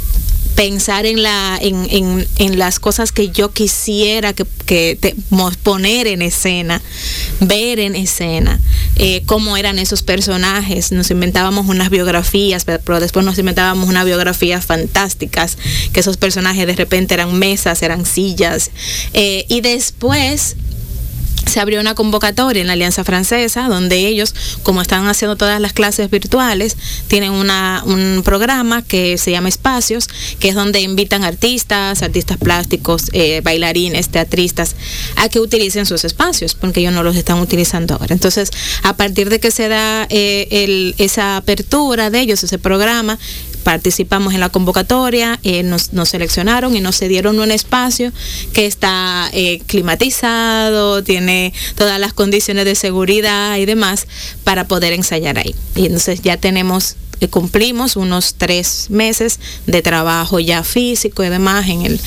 pensar en, la, en, en- en las cosas que yo quisiera que, que te- poner en escena, ver en escena, eh, cómo eran esos personajes. Nos inventábamos unas biografías, pero pero después nos inventábamos unas biografías fantásticas, que esos personajes de repente eran mesas, eran sillas. eh, y después se abrió una convocatoria en la Alianza Francesa, donde ellos, como están haciendo todas las clases virtuales, tienen una, un programa que se llama Espacios, que es donde invitan artistas, artistas plásticos, eh, bailarines, teatristas, a que utilicen sus espacios, porque ellos no los están utilizando ahora. Entonces, a partir de que se da eh, esa apertura de ellos, ese programa, participamos en la convocatoria, eh, nos, nos seleccionaron y nos cedieron un espacio que está eh, climatizado, tiene todas las condiciones de seguridad y demás para poder ensayar ahí. Y entonces ya tenemos, eh, cumplimos unos tres meses de trabajo ya físico y demás en el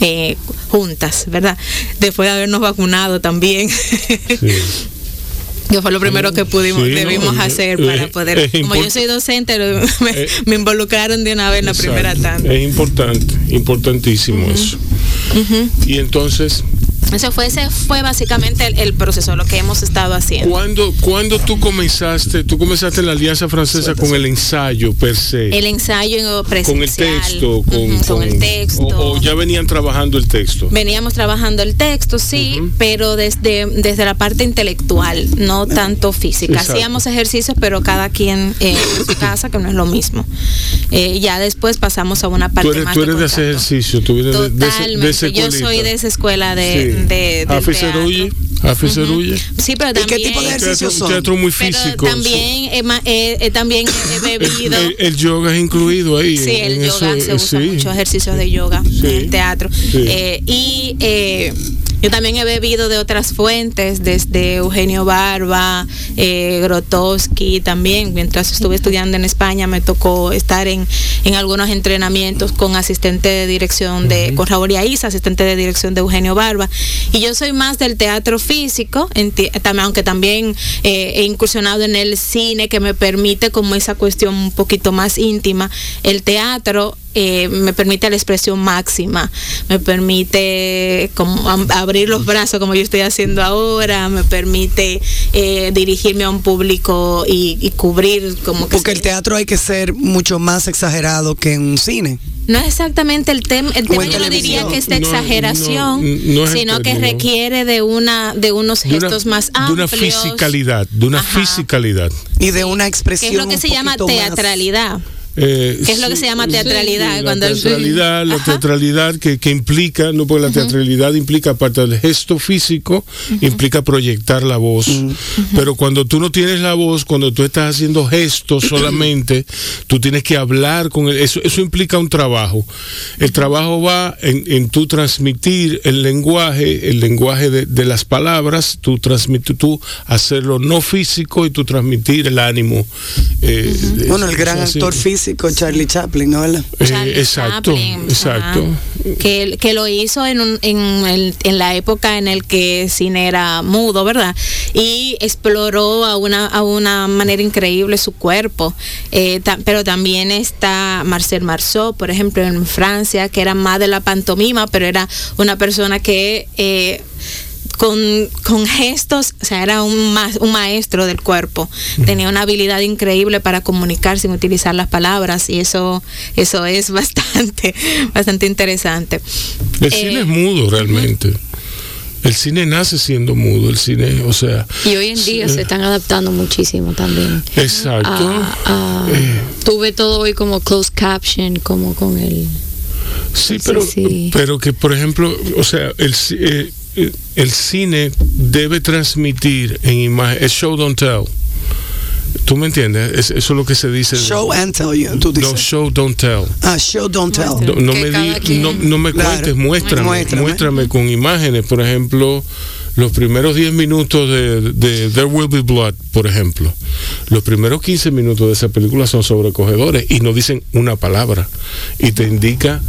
eh, juntas, ¿verdad? Después de habernos vacunado también. *laughs* Que fue lo primero que pudimos, Sí, no, debimos es- hacer para poder. es Como yo soy docente, lo- me, Eh, me involucraron de una vez en la primera tanda. es importante importantísimo eso y entonces Eso fue, ese fue básicamente el, el proceso, lo que hemos estado haciendo. ¿Cuándo, cuándo tú comenzaste? Tú comenzaste en la Alianza Francesa con el ensayo per se. El ensayo con presencial. el texto, con, con- el texto. O, o ya venían trabajando el texto. Veníamos trabajando el texto, sí, pero desde, desde la parte intelectual, no tanto física. Exacto. Hacíamos ejercicios, pero cada quien eh, en su *coughs* casa, que no es lo mismo. Eh, ya después pasamos a una parte Tú eres, más tú de eres de hacer contacto. ejercicio, tú vienes de- de, ese- de Totalmente. ese Yo soy de esa escuela de, Sí. De, del teatro. Uyi, Afe Cerulle. Sí, pero ¿Y qué también... tipo de Un ejercicios teatro, son? un teatro muy pero físico. también, he ma- he- he también he bebido... El, el yoga es incluido ahí. Sí, en el eso, yoga se eh, usa sí. mucho, ejercicios de yoga Sí. en el teatro. Sí. Eh, y eh, yo también he bebido de otras fuentes, desde Eugenio Barba, eh, Grotowski también. Mientras estuve estudiando en España me tocó estar en, en algunos entrenamientos con asistente de dirección de, con Raúl Isa, asistente de dirección de Eugenio Barba. Y yo soy más del teatro físico, tam- aunque también eh, he incursionado en el cine que me permite como esa cuestión un poquito más íntima. El teatro eh, me permite la expresión máxima, me permite como abrir los brazos como yo estoy haciendo ahora, me permite eh, dirigirme a un público y, y cubrir como que Porque el teatro hay que ser mucho más exagerado que en un cine. no es exactamente el, tem- el tema, yo no diría que es de No, exageración, no, no es el sino que requiere de una de unos De una, gestos más de una amplios. fisicalidad, de una Ajá. fisicalidad. Y de una que expresión. es lo que un se llama más- teatralidad. Eh, ¿Qué es lo que se llama teatralidad? la Cuando el- teatralidad, la Ajá. teatralidad que, que implica, no porque la teatralidad implica aparte del gesto físico, implica proyectar la voz. Pero cuando tú no tienes la voz, cuando tú estás haciendo gestos *clears throat* solamente, tú tienes que hablar con él. Eso, eso implica un trabajo. El trabajo va en, en tú transmitir el lenguaje, el lenguaje de, de las palabras, tú transmitir, tú hacerlo no físico y tú transmitir el ánimo. eh, de- Bueno, el gran actor físico, Charlie Chaplin, ¿no? ¿Verdad? Eh, exacto, Chaplin, exacto. ajá, que, que lo hizo en, un- en, el- en la época en el que el cine era mudo, ¿verdad? Y exploró a una, a una manera increíble su cuerpo. Eh, ta- pero también está Marcel Marceau, por ejemplo, en Francia, que era más de la pantomima, pero era una persona que... eh, con, con gestos, o sea, era un, ma- un maestro del cuerpo. Tenía una habilidad increíble para comunicar sin utilizar las palabras y eso, eso es *laughs* bastante, bastante interesante. El Eh, cine es mudo realmente. El cine nace siendo mudo, el cine, o sea, Y hoy en día se están adaptando muchísimo también. exacto. Ah, ah, Eh, tuve todo hoy como closed caption, como con el... sí, pero, sí. pero que por ejemplo, o sea, el, eh, eh, el cine debe transmitir en imagen, es show don't tell. ¿Tú me entiendes? Es- eso es lo que se dice. Show and tell you, tú dices. no, show don't tell. Ah, show, don't tell. No, me, cada di- quien- no, no me Claro. cuentes, muéstrame, Muéstrame. muéstrame, con imágenes. Por ejemplo, los primeros 10 minutos de, de There Will Be Blood, por ejemplo. Los primeros 15 minutos de esa película son sobrecogedores y no dicen una palabra. Y te indica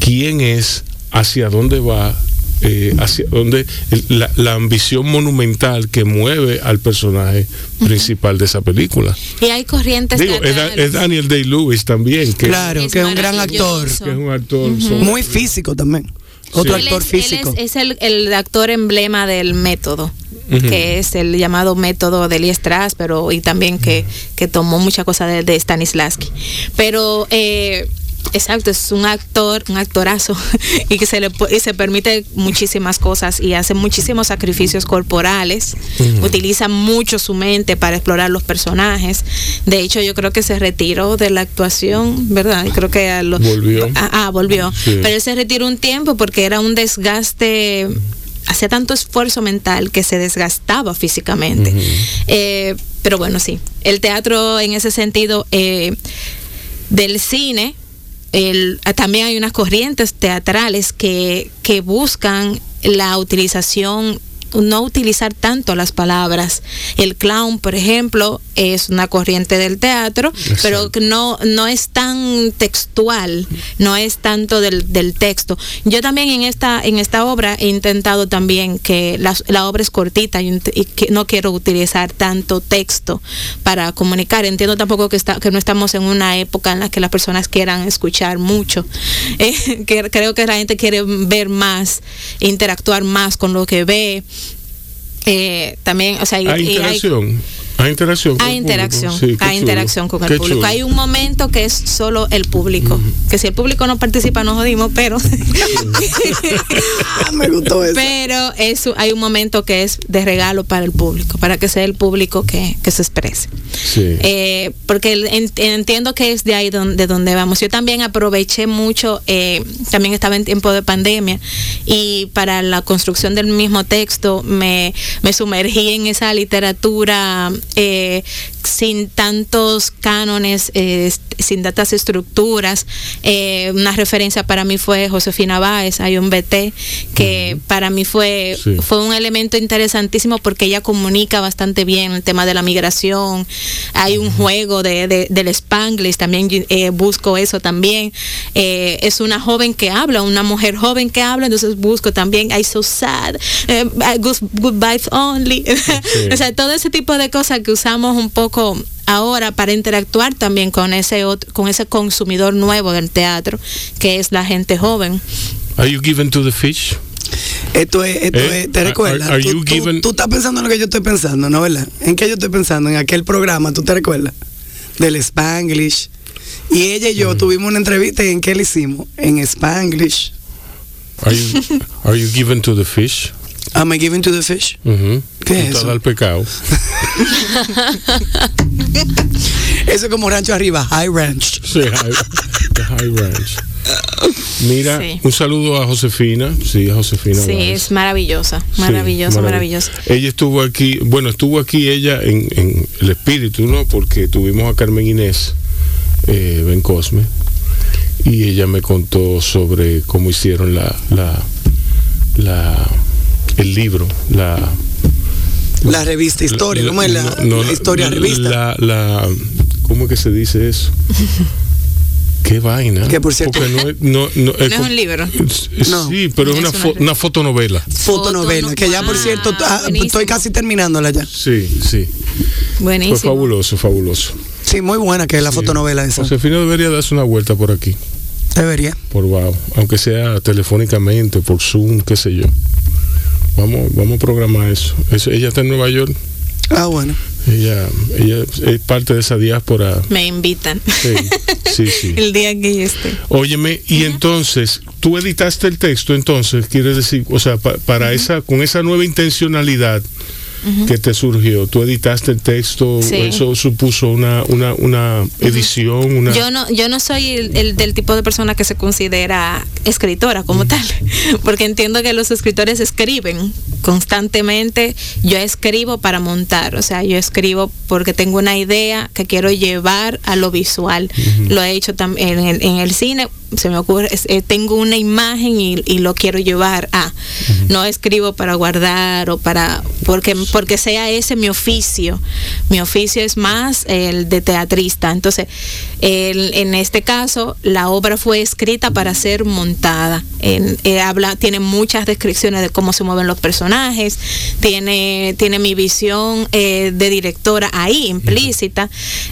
quién es, hacia dónde va, eh, hacia dónde el- la, la ambición monumental que mueve al personaje principal de esa película. Y hay corrientes Digo, es, es Daniel Day-Lewis también, que, Claro, Es que es un gran actor. que es un actor. son- Muy físico también. Otro Sí. Él actor es, él físico. es- es el, el actor emblema del método, que es el llamado método de Lee Strauss, pero y también que, que tomó mucha cosa de, de Stanislavski. Pero eh, exacto, es un actor, un actorazo, *laughs* y que se le y se permite muchísimas cosas y hace muchísimos sacrificios corporales, utiliza mucho su mente para explorar los personajes. De hecho, yo creo que se retiró de la actuación, ¿verdad? Creo que a lo- Volvió. Ah, ah, volvió. Sí. Pero él se retiró un tiempo porque era un desgaste, hacía tanto esfuerzo mental que se desgastaba físicamente. Eh, pero bueno, sí, el teatro en ese sentido eh, del cine, el- también hay unas corrientes teatrales que, que buscan la utilización no utilizar tanto las palabras. El clown, por ejemplo, es una corriente del teatro, pero que no, no es tan textual, no es tanto del, del texto. Yo también en esta, en esta obra he intentado también que la, la obra es cortita y, que no quiero utilizar tanto texto para comunicar. Entiendo tampoco que, está, que no estamos en una época en la que las personas quieran escuchar mucho. *laughs* Eh, que creo que la gente quiere ver más, interactuar más con lo que ve. Eh, también, o sea, Hay hay- interacción. Hay interacción. con Hay el interacción. Sí, chulo. interacción con el Qué público. chulo. Hay un momento que es solo el público, que si el público no participa nos jodimos, pero *laughs* Ah, me gustó eso. pero eso hay un momento que es de regalo para el público, para que sea el público que, que se exprese. Sí. Eh, porque entiendo que es de ahí donde, de donde vamos. Yo también aproveché mucho, eh, también estaba en tiempo de pandemia y para la construcción del mismo texto me, me sumergí en esa literatura eh, sin tantos cánones, eh, sin tantas estructuras. Eh, una referencia para mí fue Josefina Báez, hay un BT, que para mí fue, Sí. fue un elemento interesantísimo porque ella comunica bastante bien el tema de la migración. Hay un juego de, de- del Spanglish, también eh, busco eso también. Eh, es una joven que habla, una mujer joven que habla, entonces busco también I so sad, good, good vibes only. *laughs* o sea, todo ese tipo de cosas que usamos un poco ahora para interactuar también con ese otro, con ese consumidor nuevo del teatro, que es la gente joven. Are you given to the fish? Esto es, esto Eh, es, ¿te are- recuerdas? are tú, you tú- given- tú estás pensando en lo que yo estoy pensando, ¿no, verdad? ¿En qué yo estoy pensando? En aquel programa, ¿tú te recuerdas? Del Spanglish. Y ella y yo tuvimos una entrevista y en qué le hicimos? En Spanglish. Are you, are you given to the fish? Am I giving to the fish? ¿Qué es eso? al pecado. *laughs* Eso es como rancho arriba, High Ranch. Sí, high, the high ranch. Mira, Sí. un saludo a Josefina. Sí, a Josefina. Sí, es maravillosa, maravillosa, marav- maravillosa. Ella estuvo aquí, bueno, estuvo aquí ella en, en el espíritu, ¿no? Porque tuvimos a Carmen Inés eh, Ben Cosme y ella me contó sobre cómo hicieron la, la, la el libro, la La revista Historia, ¿cómo es la, no, la historia la- revista? La, la- ¿cómo es que se dice eso? *laughs* Qué vaina. Que, por cierto- Porque no es, no, no, No es como- un libro. No. Sí, pero es una, una fo- re- una fotonovela. Fotonovela, que ya por cierto ah, estoy casi terminándola ya. Sí, sí. Buenísimo. Fue fabuloso, fabuloso. Sí, muy buena que es la fotonovela esa. Josefina debería darse una vuelta por aquí, Debería. por wow, aunque sea telefónicamente, por Zoom, qué sé yo. Vamos, vamos a programar eso. eso. Ella está en Nueva York, Ah, bueno. ella, ella es parte de esa diáspora. Me invitan. Sí, sí, sí. *laughs* El día que yo esté. Óyeme, y entonces, tú editaste el texto, entonces, quieres decir, o sea, pa- para esa, con esa nueva intencionalidad que te surgió, tú editaste el texto, Sí. eso supuso una, una, una edición, una... Yo no, yo no soy el, el del tipo de persona que se considera escritora como tal, *laughs* porque entiendo que los escritores escriben constantemente. Yo escribo para montar, o sea, yo escribo porque tengo una idea que quiero llevar a lo visual. Lo he hecho también en el, en el cine. Se me ocurre, eh, tengo una imagen y, y lo quiero llevar a. No escribo para guardar o para porque porque sea ese mi oficio. Mi oficio es más el de teatrista. Entonces, el- en este caso, la obra fue escrita para ser montada. En- eh, habla, tiene muchas descripciones de cómo se mueven los personajes, tiene, tiene mi visión eh, de directora ahí implícita.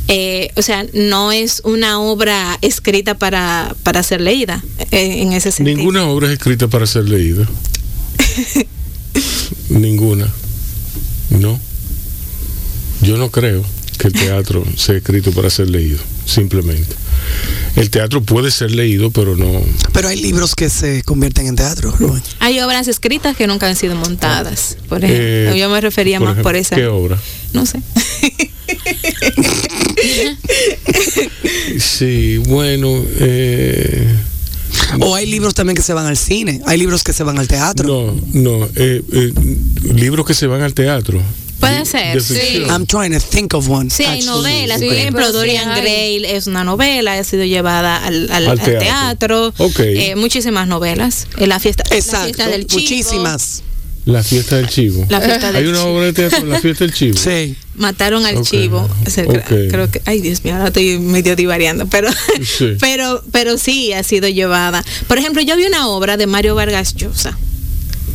Eh, o sea, no es una obra escrita para, para ser leída eh, en ese sentido. Ninguna obra es escrita para ser leída. *laughs* Ninguna. No. Yo no creo que el teatro sea escrito para ser leído, simplemente. El teatro puede ser leído, pero no. Pero hay libros que se convierten en teatro, Rubén. Hay obras escritas que nunca han sido montadas. Por ejemplo, Eh, yo me refería más ejemplo, por esa. ¿Qué obra? No sé. *laughs* Sí, bueno. eh, O hay libros también que se van al cine, hay libros que se van al teatro. no, no. eh, eh, libros que se van al teatro. Puede De- ser, sí. I'm trying to think of one. Sí, hay novelas. Por ejemplo, Dorian hay. Gray es una novela, ha sido llevada al, al- Al al teatro. teatro. Ok. Eh, muchísimas novelas. Eh, la fiesta, la Exacto, fiesta del chivo. muchísimas. La fiesta del chivo. La fiesta Hay del una chivo. obra de teatro, La fiesta del chivo. Sí. Mataron al chivo. O sea, cre- ok. Creo que, ay Dios mío, ahora estoy medio divariando, pero, Sí. *laughs* pero, pero sí ha sido llevada. Por ejemplo, yo vi una obra de Mario Vargas Llosa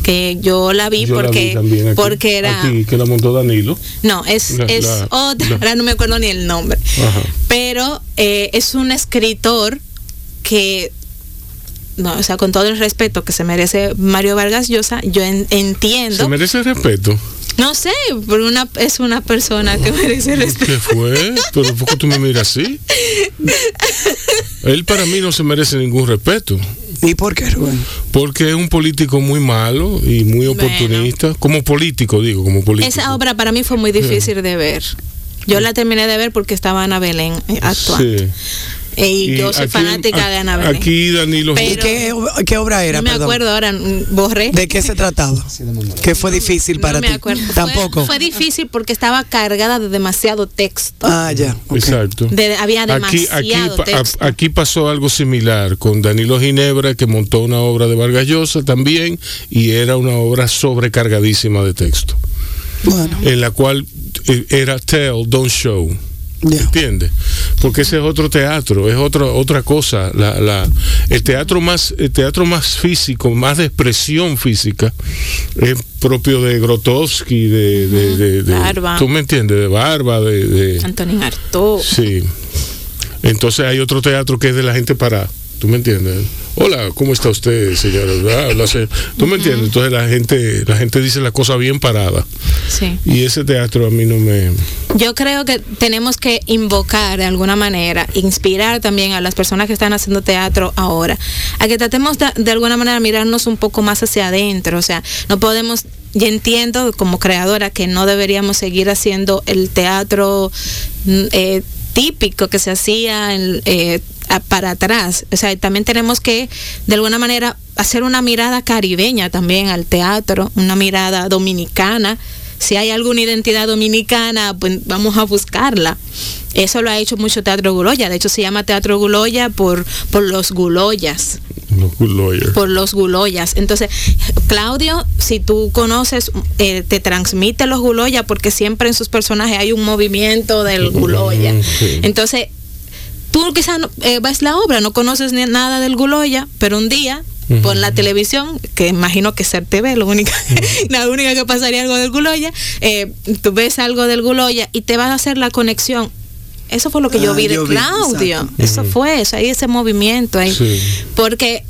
que yo la vi Yo la porque vi también aquí, porque era aquí, que la montó Danilo. no es La- es la- otra ahora no me acuerdo ni el nombre Ajá. pero eh, es un escritor que no, o sea, con todo el respeto que se merece Mario Vargas Llosa, yo en- Se entiendo merece respeto. No sé, pero una, es una persona que merece respeto. ¿Qué fue? ¿Pero por qué tú me miras así? *laughs* Él para mí no se merece ningún respeto. ¿Y por qué, Rubén? Porque es un político muy malo y muy oportunista. Como político, digo, como político. Esa obra para mí fue muy difícil de ver. Yo la terminé de ver porque estaba Ana Belén eh, actuando. Sí. Y, yo soy aquí- fanática a- de Ana Belén. Aquí Danilo. Pero- ¿Y qué, qué obra era? no me perdón? acuerdo ahora, borré. ¿De qué se trataba? ¿Qué fue difícil para no me ti? acuerdo. Fue- Tampoco. Fue, difícil porque estaba cargada de demasiado texto. Ah, ya. ok. Exacto. De- había Aquí, demasiado aquí, pa- texto. a- aquí pasó algo similar con Danilo Ginebra, que montó una obra de Vargas Llosa también, y era una obra sobrecargadísima de texto, Bueno, en la cual eh, era tell, don't show. Ya. ¿Entiendes? Porque ese es otro teatro, es otra otra cosa. La, la, el teatro más el teatro más físico, más de expresión física, es propio de Grotowski, de, de, de- de- Barba. ¿Tú me entiendes? De Barba, de, de- Antonín Artaud. Sí. Entonces hay otro teatro que es de la gente para. ¿Tú me entiendes? Hola, ¿cómo está usted, señora? ¿Tú me entiendes? Entonces la gente, la gente dice la cosa bien parada. Sí. Y ese teatro a mí no me. Yo creo que tenemos que invocar de alguna manera, inspirar también a las personas que están haciendo teatro ahora, a que tratemos de, de alguna manera mirarnos un poco más hacia adentro. O sea, no podemos, yo entiendo como creadora que no deberíamos seguir haciendo el teatro mm, eh, típico que se hacía en- eh, para atrás. O sea, también tenemos que de alguna manera hacer una mirada caribeña también al teatro, una mirada dominicana si hay alguna identidad dominicana, pues vamos a buscarla. Eso lo ha hecho mucho Teatro Guloya. De hecho, se llama Teatro Guloya por, por los Guloyas. Los lawyers. Por los Guloyas. Entonces, Claudio, si tú conoces, eh, te transmite los Guloya porque siempre en sus personajes hay un movimiento del Guloya. Sí. Entonces, tú quizás eh, ves la obra, no conoces ni nada del Guloya, pero un día Ujú. por la televisión, que imagino que Ser TV, lo única, *laughs* la única que pasaría algo del Guloya, eh, tú ves algo del Guloya y te vas a hacer la conexión. Eso fue lo que yo Ah, vi de yo Claudio. Eso fue, eso, hay ese movimiento ahí. Sí. Porque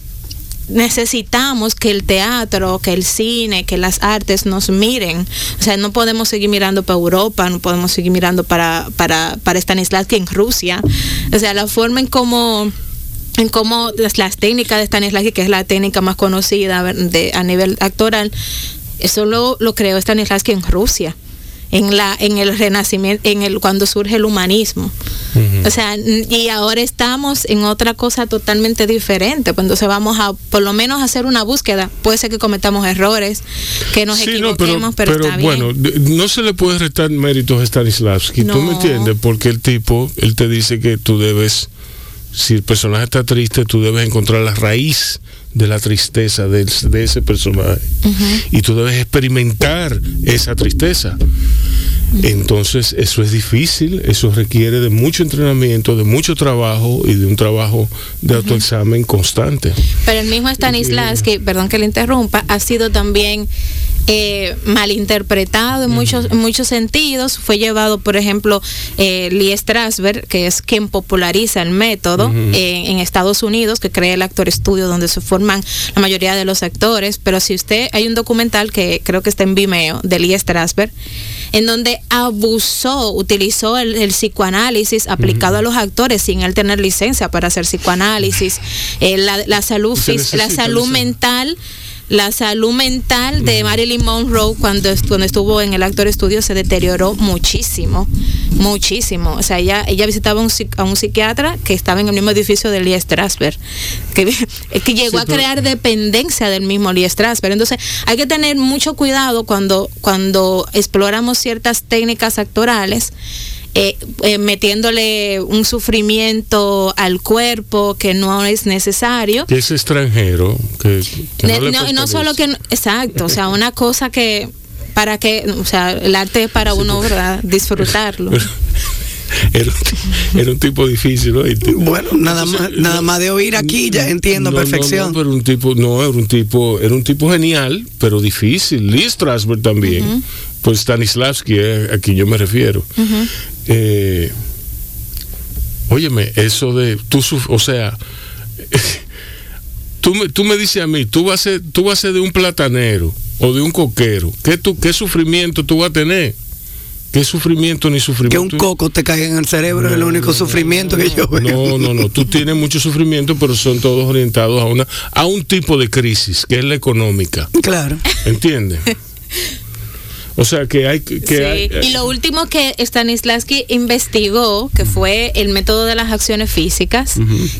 necesitamos que el teatro, que el cine, que las artes nos miren. O sea, no podemos seguir mirando para Europa, no podemos seguir mirando para, para, para Stanislavski en Rusia. O sea, la forma en cómo en cómo las, las técnicas de Stanislavski, que es la técnica más conocida de, a nivel actoral, eso lo, lo creó Stanislavski en Rusia, en la en el renacimiento, en el cuando surge el humanismo. O sea, y ahora estamos en otra cosa totalmente diferente. Pues entonces vamos a, por lo menos, hacer una búsqueda. Puede ser que cometamos errores, que nos Sí, no, pero, equivoquemos, pero, pero está bueno, no se le puede restar méritos a Stanislavski, ¿tú me No. entiendes? Porque el tipo, él te dice que tú debes, si el personaje está triste, tú debes encontrar la raíz de la tristeza de, de ese personaje. Y tú debes experimentar esa tristeza. Entonces, eso es difícil, eso requiere de mucho entrenamiento, de mucho trabajo y de un trabajo de autoexamen constante. Pero el mismo Stanislavski, perdón que le interrumpa, ha sido también eh, malinterpretado en muchos, en muchos sentidos. Fue llevado, por ejemplo, eh, Lee Strasberg, que es quien populariza el método eh, en Estados Unidos, que crea el Actor Studio, donde se la mayoría de los actores. Pero si usted, hay un documental que creo que está en Vimeo, de Lee Strasberg, en donde abusó, utilizó el, el psicoanálisis aplicado a los actores sin él tener licencia para hacer psicoanálisis, eh, la, la salud, la salud mental. La salud mental de Marilyn Monroe cuando, cuando estuvo en el Actor Studio se deterioró muchísimo, muchísimo. O sea, ella, ella visitaba un a un psiquiatra que estaba en el mismo edificio de Lee Strasberg, que, *laughs* que llegó Sí, a pero- crear dependencia del mismo Lee Strasberg. Entonces, hay que tener mucho cuidado cuando, cuando exploramos ciertas técnicas actorales. Eh, eh, metiéndole un sufrimiento al cuerpo que no es necesario. Que es extranjero, que, no, le no, y no solo que, exacto, o sea, una cosa que para que, o sea, el arte es para uno, ¿verdad? Disfrutarlo. *laughs* era, un, era un tipo difícil, ¿no? Bueno, nada más, nada más de oír aquí ya entiendo No, perfección. No, pero un tipo, no, era un tipo, era un tipo genial, pero difícil. Lee Strasberg también. Pues Stanislavski es a quien yo me refiero. Eh, óyeme, eso de, tú, o sea, *laughs* tú me, tú me dices a mí, tú vas a ser, tú vas a ser de un platanero o de un coquero, ¿qué, tú, qué sufrimiento tú vas a tener? ¿Qué sufrimiento ni Que sufrimiento? un coco te caiga en el cerebro es el único sufrimiento que yo veo. No, no, no. Tú tienes mucho sufrimiento, pero son todos orientados a una a un tipo de crisis, que es la económica. Claro. ¿Entiendes? *laughs* O sea que hay que Sí, hay- y lo último que Stanislavski investigó, que fue el método de las acciones físicas,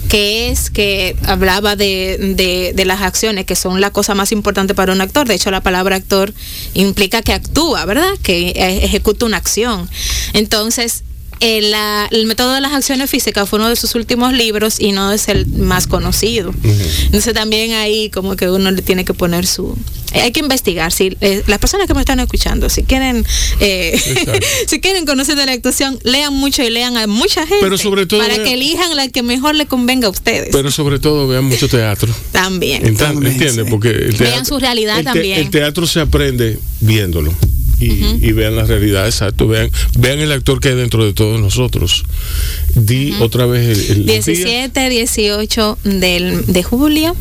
que es que hablaba de, de- de las acciones, que son la cosa más importante para un actor. De hecho, la palabra actor implica que actúa, ¿verdad? Que eh, ejecuta una acción. Entonces, el, la- el método de las acciones físicas fue uno de sus últimos libros y no es el más conocido. Entonces también ahí como que uno le tiene que poner su... eh, Hay que investigar. Si, eh, las personas que me están escuchando, si quieren eh, *laughs* si quieren conocer de la actuación, lean mucho y lean a mucha gente. Pero sobre todo Para vean- que elijan la que mejor le convenga a ustedes. pero sobre todo vean mucho teatro. también. Ent- También, ¿Entiendes? sí. Porque el Vean su realidad el te- también. El teatro se aprende viéndolo. Y, y vean la realidad, exacto. Vean, vean el actor que hay dentro de todos nosotros. Di otra vez el, el día. 17, 18 del, de julio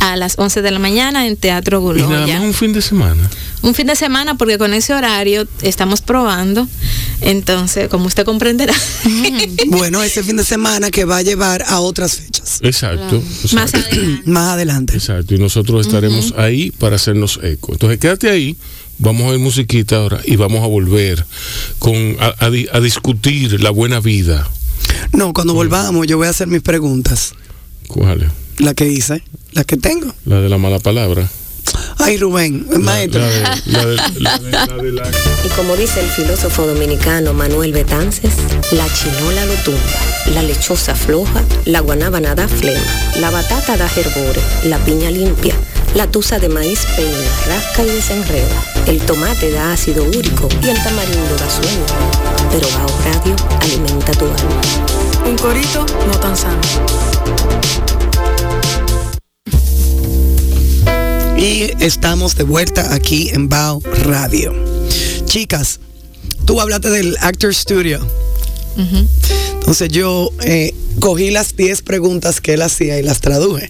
a las 11 de la mañana en Teatro Y nada Guloya. más un fin de semana. Un fin de semana porque con ese horario estamos probando. Entonces, como usted comprenderá, *laughs* Bueno, ese fin de semana que va a llevar a otras fechas. Exacto. más exacto. adelante. Más adelante. Exacto, y nosotros estaremos ahí para hacernos eco. Entonces, quédate ahí, vamos a ver musiquita ahora y vamos a volver con, a, a di- a discutir la buena vida. No, cuando volvamos yo voy a hacer mis preguntas. ¿Cuál es? La que hice, la que tengo. La de la mala palabra. Ay, Rubén, maestro. la de, la de- la de- la de la- Y como dice el filósofo dominicano Manuel Betances, la chinola lo tumba, la lechosa floja, la guanábana da flema, la batata da herbore, la piña limpia, la tusa de maíz peina, rasca y desenreda, el tomate da ácido úrico y el tamarindo da sueño. Pero Bao Radio alimenta tu alma. Un corito no tan sano. Y estamos de vuelta aquí en Bao Radio. Chicas, tú hablaste del Actor Studio. Entonces yo eh, cogí las 10 preguntas que él hacía y las traduje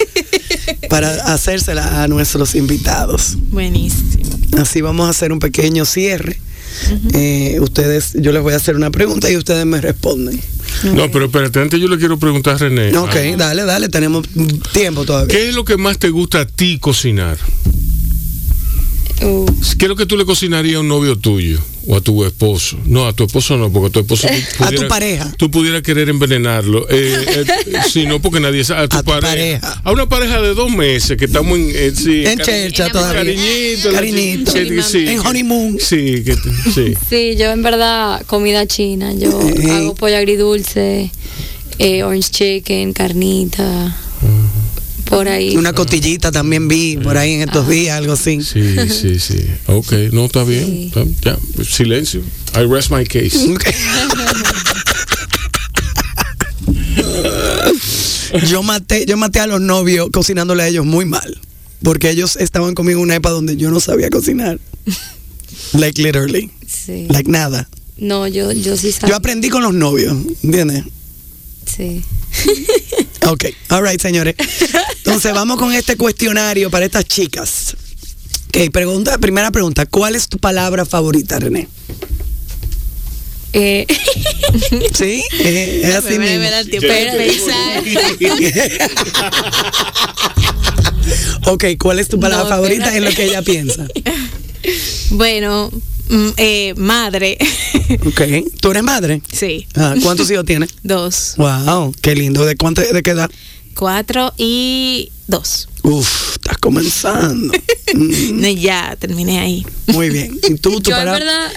*laughs* para hacérselas a nuestros invitados. Buenísimo. Así vamos a hacer un pequeño cierre. Eh, ustedes, yo les voy a hacer una pregunta y ustedes me responden. No, pero espérate, antes yo le quiero preguntar a René. Ok, ah, dale, dale, tenemos tiempo todavía. ¿Qué es lo que más te gusta a ti cocinar? Uh, ¿Qué es lo que tú le cocinarías a un novio tuyo o a tu esposo? No, a tu esposo no, porque a tu esposo tú A tu pareja. Tú pudieras querer envenenarlo. Eh, eh, *laughs* sí, no, porque nadie sabe. A tu, A tu pareja. pareja. A una pareja de dos meses que estamos en. eh, sí, En cari- chercha todavía. Cariñito. Cariñito. que- sí, En que- honeymoon. Sí, que, sí. sí, yo en verdad comida china. Yo hago pollo agridulce, eh, orange chicken, carnita, por ahí. Una cotillita también vi por ahí en estos días, algo así. Sí, sí, sí. Ok, no, está bien. Sí. Ya, silencio. I rest my case. *laughs* Ok. yo maté, yo maté a los novios cocinándole a ellos muy mal. Porque ellos estaban conmigo en una época donde yo no sabía cocinar. Like literally. Sí. Like nada. No, yo, yo sí Yo sabía. aprendí con los novios, ¿entiendes? Sí. *laughs* Ok, all right, señores. Entonces vamos con este cuestionario para estas chicas. Ok, pregunta, primera pregunta, ¿cuál es tu palabra favorita, René? Eh, *laughs* ¿Sí? Eh, es así Me- me- mismo. me da tiempo de pensar. *laughs* Ok, ¿cuál es tu palabra No, favorita en lo que ella piensa? Bueno, eh, madre. *laughs* Ok, ¿tú eres madre? sí, Ah, ¿Cuántos hijos tienes? *laughs* dos, Wow, qué lindo. ¿De cuánto, de qué edad? cuatro y dos. Uf, estás comenzando. *laughs* Mm, No, ya terminé ahí. Muy bien. ¿Y tú, tu yo en palabra? verdad,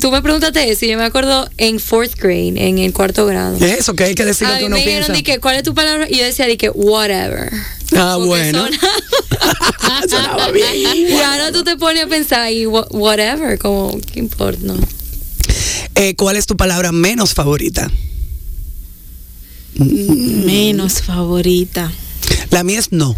tú me preguntaste eso y yo me acuerdo en fourth grade, en el cuarto grado. Es eso que hay que decir lo A que uno me dijeron piensa. de que, ¿cuál es tu palabra? Y yo decía de que, whatever. Ah, Porque bueno. sonaba- *laughs* Sonaba bien. *laughs* Y ahora tú te pones a pensar y wha- whatever, como, ¿qué importa? No. Eh, ¿Cuál es tu palabra menos favorita? Menos favorita. La mía es no.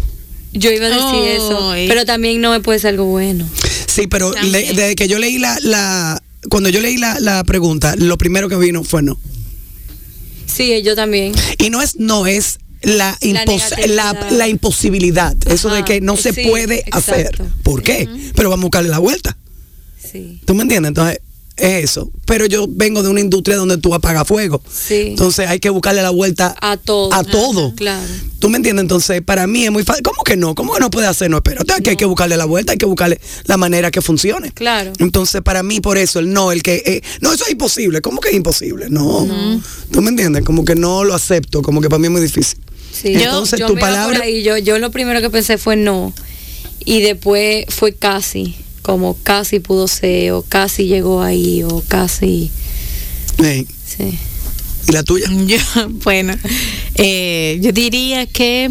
Yo iba a decir eso, pero también no me puede ser algo bueno. Sí, pero le- desde que yo leí la, la cuando yo leí la, la pregunta, lo primero que vino fue no. Sí, yo también. Y no es no, es la, impos- la, la imposibilidad. Eso de que no se sí, puede hacer. ¿Por qué? Pero vamos a buscarle la vuelta. Sí. ¿Tú me entiendes? Entonces, es eso. Pero yo vengo de una industria donde tú apagas fuego. Sí. Entonces hay que buscarle la vuelta A todo. A todo. Claro. ¿Tú me entiendes? Entonces, para mí es muy fácil. ¿Cómo que no? ¿Cómo que no puede hacer? No, espérate, que hay que buscarle la vuelta, hay que buscarle la manera que funcione. Claro. Entonces, para mí, por eso, el no, el que. eh, no, eso es imposible. ¿Cómo que es imposible? No. ¿Tú me entiendes? Como que no lo acepto, como que para mí es muy difícil. Sí. Entonces, yo tu iba por palabra. ahí, yo, yo lo primero que pensé fue no. Y después fue casi. Como casi pudo ser, o casi llegó ahí, o casi. Sí. ¿Y la tuya? *laughs* Yo, bueno, eh, yo diría que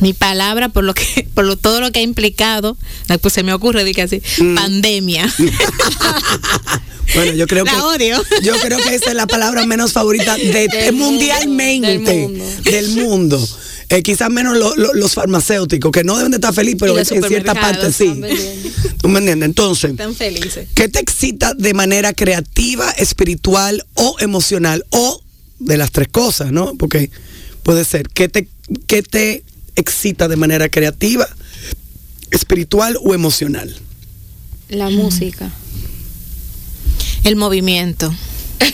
mi palabra, por lo que, *laughs* por lo, todo lo que ha implicado, pues se me ocurre, de que así, Mm. pandemia. *laughs* Bueno, yo creo La que. odio. Yo creo que esa es la palabra menos favorita de, Del mundo, mundialmente. del mundo. del mundo. Eh, quizás menos lo- lo- los farmacéuticos, que no deben de estar felices, pero en, cierta parte sí. están. *laughs* ¿Tú me entiendes? Entonces, Tan felices. ¿qué te excita de manera creativa, espiritual o emocional? O de las tres cosas, ¿no? Porque puede ser, ¿qué te, qué te excita de manera creativa, espiritual o emocional? La música. El movimiento. *laughs*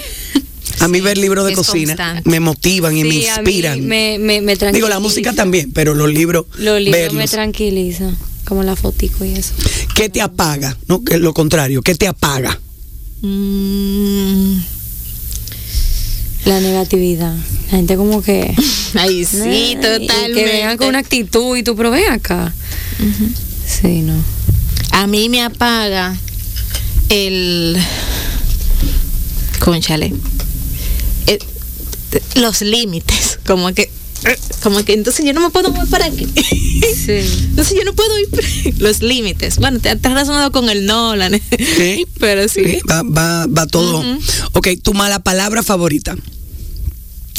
A mí ver libros de cocina constante. me motivan y me Sí, inspiran. Me, me, me Digo, la música también, pero los libros, Los libros me verlos. tranquilizan. Como la fotico y eso. ¿Qué te apaga? No, que lo contrario, ¿qué te apaga? Mm, La negatividad. La gente como que. *laughs* Ay, sí, totalmente. Que vengan con una actitud y tú, pero ven acá. Sí, no. A mí me apaga el. Conchale. Eh, los límites. Como que. Como que entonces yo no me puedo mover para aquí. Sí. Entonces yo no puedo ir. Los límites. Bueno, te has relacionado con el Nolan. Sí. *laughs* Pero sí. Sí, Va, va, va todo. Ujú. Ok, tu mala palabra favorita.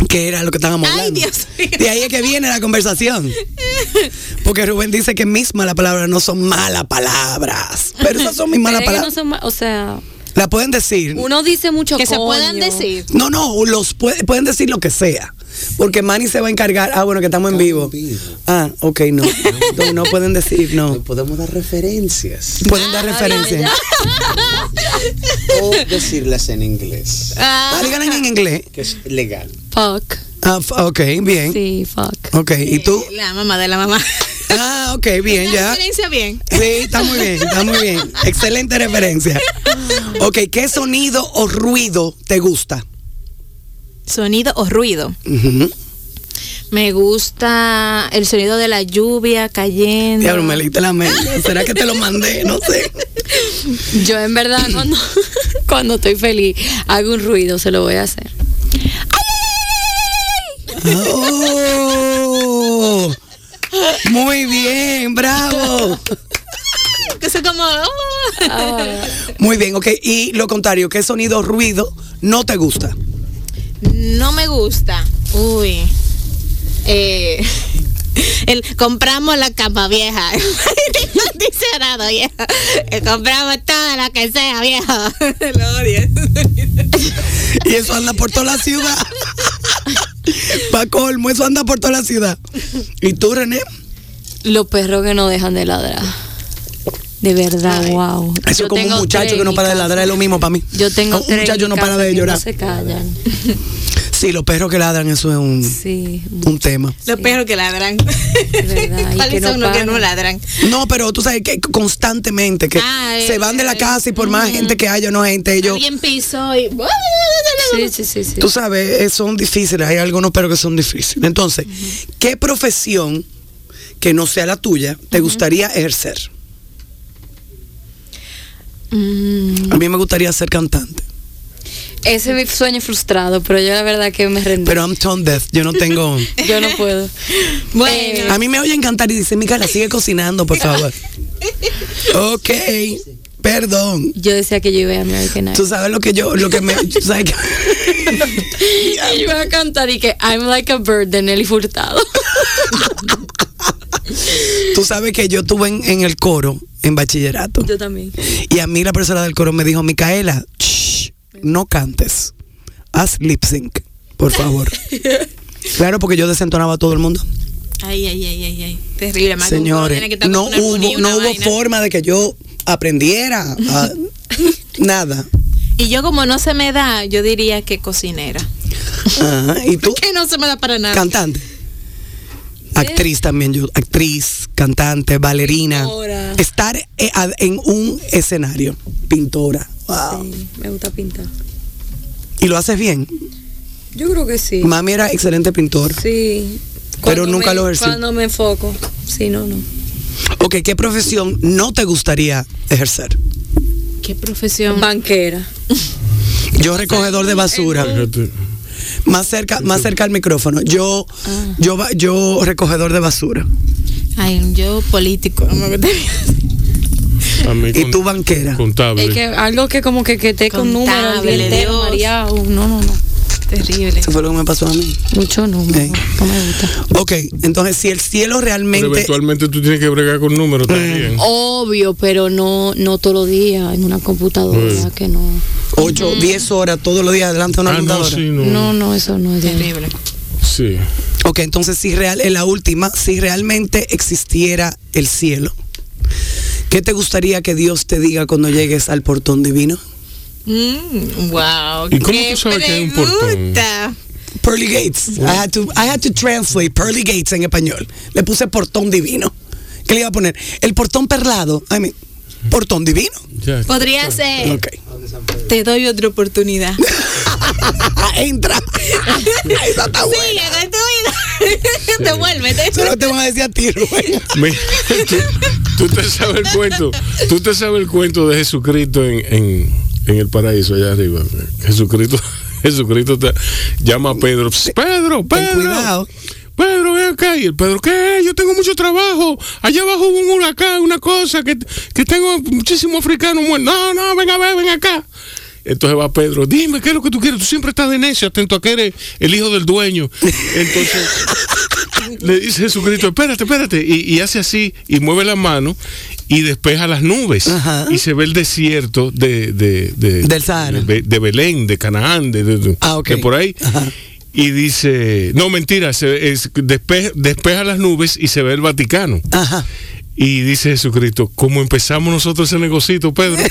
Que era lo que estábamos Ay, hablando. Dios mío. De ahí es que viene la conversación. Porque Rubén dice que mis malas palabras no son malas palabras. Pero esas son mis malas palabras. no son o sea, La pueden decir. uno dice mucho Que se coño. puedan decir. No, no, los puede- pueden decir lo que sea. Porque Manny se va a encargar. Ah, bueno, que estamos en vivo. Ah, ok, no. No, no pueden decir, no. Podemos dar referencias Pueden dar referencia. o decirlas en inglés, Ah, díganle en inglés. que es legal. Fuck. Ah, ok, bien. Sí, fuck. Ok, ¿y tú? La mamá de la mamá. Ah, ok, bien, La ya. referencia bien. Sí, está muy bien, está muy bien. Excelente referencia. Ok, ¿qué sonido o ruido te gusta? Sonido o ruido. Me gusta el sonido de la lluvia cayendo. Diablo, me leíste la mente. ¿Será que te lo mandé? No sé. Yo en verdad cuando, *laughs* cuando estoy feliz hago un ruido, se lo voy a hacer. Oh, muy bien, bravo. Que como. oh. Muy bien, ok. Y lo contrario, ¿qué sonido ruido no te gusta? No me gusta. Uy. Eh, el, compramos la cama vieja. *laughs* Condicionado vieja. Eh, compramos toda la que sea vieja. *laughs* Lo odio. Y eso anda por toda la ciudad. *laughs* *laughs* Pa' colmo, eso anda por toda la ciudad. ¿Y tú, René? Los perros que no dejan de ladrar. De verdad, wow. Eso es como un muchacho que no para de ladrar, es lo mismo para mí. Yo tengo Un tres muchacho no para de llorar. No se callan. *laughs* Sí, los perros que ladran, eso es un, Sí. un tema. Los perros que ladran. *laughs* ¿Cuáles no son los que no ladran? No, pero tú sabes que constantemente que Ah, se eh, van de la eh, casa y por más ujú. gente que haya no gente, ellos, Alguien pisó y. *laughs* Sí, sí, sí, sí. tú sabes, eh, son difíciles. Hay algunos perros que son difíciles. Entonces, ¿qué profesión que no sea la tuya te gustaría ejercer? Mm, A mí me gustaría ser cantante. Ese es mi sueño frustrado, pero yo la verdad que me rendí. Pero I'm tone deaf. Yo no tengo. *laughs* yo no puedo. bueno. A mí me oyen cantar y dicen, Micaela, sigue cocinando, por favor. *laughs* ok. Perdón. Yo decía que yo iba a American Idol. Tú sabes lo que yo, lo que me. tú sabes que- *laughs* Y yo iba a cantar y que I'm like a bird de Nelly Furtado. tú sabes que yo estuve en, en el coro en bachillerato. yo también. Y a mí la profesora del coro me dijo, Micaela, shh, no cantes. Haz lip sync, por favor. *laughs* Claro, porque yo desentonaba a todo el mundo. Ay, ay, ay, ay, ay. Terrible, Marco. Señores, que no hubo, no hubo forma de que yo aprendiera. a- *laughs* nada. Y yo como no se me da, yo diría que cocinera. Ajá, ¿Y tú? *laughs* Que no se me da para nada. Cantante. Actriz también, yo. Actriz, cantante, bailarina. Pintora. Estar eh, en un escenario. Pintora. Wow. Sí, me gusta pintar. Y lo haces bien. Yo creo que sí. Mami era excelente pintora. Sí. Pero Cuando nunca me- lo ejercí. Cuando me enfoco. Sí, no, no. Ok, ¿qué profesión no te gustaría ejercer? ¿Qué profesión? Banquera. Yo recogedor de basura. Más cerca, más cerca al micrófono. Yo, Ah. yo, yo recogedor de basura. Ay, yo político. no me Y con- tú banquera. contable. Es que algo que como que, que esté con números mareado. No, no, no. Terrible. Eso fue lo que me pasó a mí. Mucho número. Ey. No me gusta. Ok, entonces si el cielo Pero realmente... eventualmente tú tienes que bregar con números también. Obvio, pero no, no todos los días en una computadora Mm. que no. 8, 10 horas todos los días delante de una Ah, no, computadora. sí, no. No, no, eso no es Terrible. Sí. Ok, entonces si real, en la última, si realmente existiera el cielo, ¿qué te gustaría que Dios te diga cuando llegues al portón divino? Mm, wow. ¿Y cómo qué tú sabes que hay un portón? pregunta. Pearly Gates. I had to, I had to translate Pearly Gates en español. Le puse portón divino. ¿Qué le iba a poner? El portón perlado. I mean, portón divino. Ya. Podría ser. Ok. Te doy otra oportunidad. *laughs* Entra. *laughs* Esa está buena. Sigue con tu vida. Devuélvete. Eso es lo que te van a decir a ti, Rubén. *laughs* Tú, tú te sabes el cuento. Tú te sabes el cuento de Jesucristo en, en, en el paraíso allá arriba. Jesucristo, *laughs* Jesucristo te llama a Pedro. "Psst, Pedro, Ten Pedro. cuidado. Pedro, ven acá. Y el Pedro, ¿qué? Yo tengo mucho trabajo. Allá abajo hubo un huracán, una cosa, que, que tengo muchísimos africanos muertos. No, no, ven a ver, ven acá. Entonces va Pedro, dime, ¿qué es lo que tú quieres? Tú siempre estás de necio, atento a que eres el hijo del dueño. Entonces *laughs* le dice Jesucristo, espérate, espérate. Y, y hace así, y mueve la mano y despeja las nubes. Ajá. Y se ve el desierto de, de, de- Del Sahara. de, de Belén, de Canaán, de, Ah, ok. de por ahí. Ajá. Y dice, no, mentira, se, es- despe- despeja las nubes y se ve el Vaticano. Ajá. Y dice Jesucristo, ¿cómo empezamos nosotros ese negocito, Pedro? *laughs*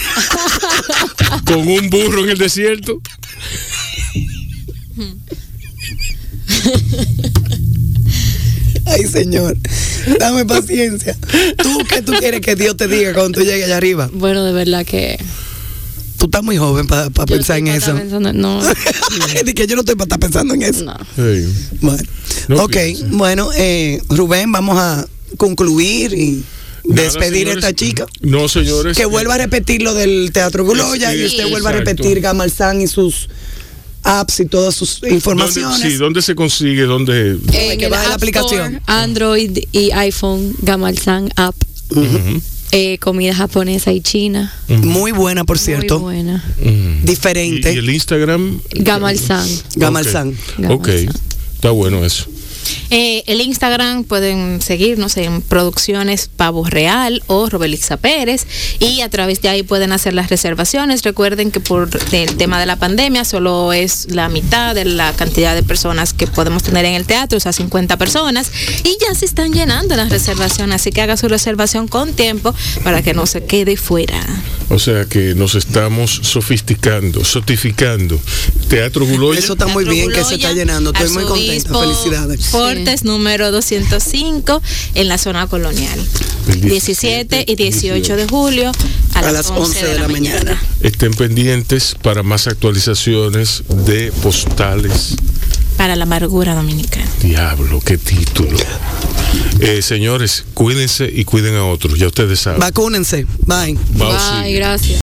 Con un burro en el desierto. *laughs* Ay, Señor. Dame paciencia. ¿Tú qué tú quieres que Dios te diga cuando tú llegues allá arriba? Bueno, de verdad que. Tú estás muy joven para yo pensar en estoy eso. pensando- no, *laughs* de que yo no estoy para estar pensando en eso. no. Bueno, No ok, piense. bueno, eh, Rubén, vamos a concluir y Nada, despedir a esta chica. No, señores. Que vuelva a repetir lo del Teatro Gloya y Sí, usted vuelva a repetir Gamalzán y sus apps y todas sus ¿Dónde, informaciones. sí, ¿dónde se consigue? ¿Dónde? En que la aplicación. Store, Android y iPhone, Gamalsan App. Eh, comida japonesa y china. Muy buena, por cierto. Muy buena. Diferente. ¿Y, y el Instagram? Gamalsan. Gamalsan. Ok, Gamalsan. está bueno eso. Eh, el Instagram pueden seguirnos en Producciones Pavo Real o Robelixa Pérez y a través de ahí pueden hacer las reservaciones. Recuerden que por el tema de la pandemia solo es la mitad de la cantidad de personas que podemos tener en el teatro, o sea, 50 personas, y ya se están llenando las reservaciones, así que haga su reservación con tiempo para que no se quede fuera. O sea que nos estamos sofisticando, sotificando. Teatro Guloya. Eso está muy bien que se está llenando. Estoy muy contenta. Arzobispo Felicidades. Fortes número 205 en la zona colonial. El 17 y 18 de julio a, las 11 de la mañana. Estén pendientes para más actualizaciones de postales. Para la amargura dominicana. Diablo, qué título. Eh, señores, cuídense y cuiden a otros, ya ustedes saben. Vacúnense. Bye. Bye, sí. Bye, gracias.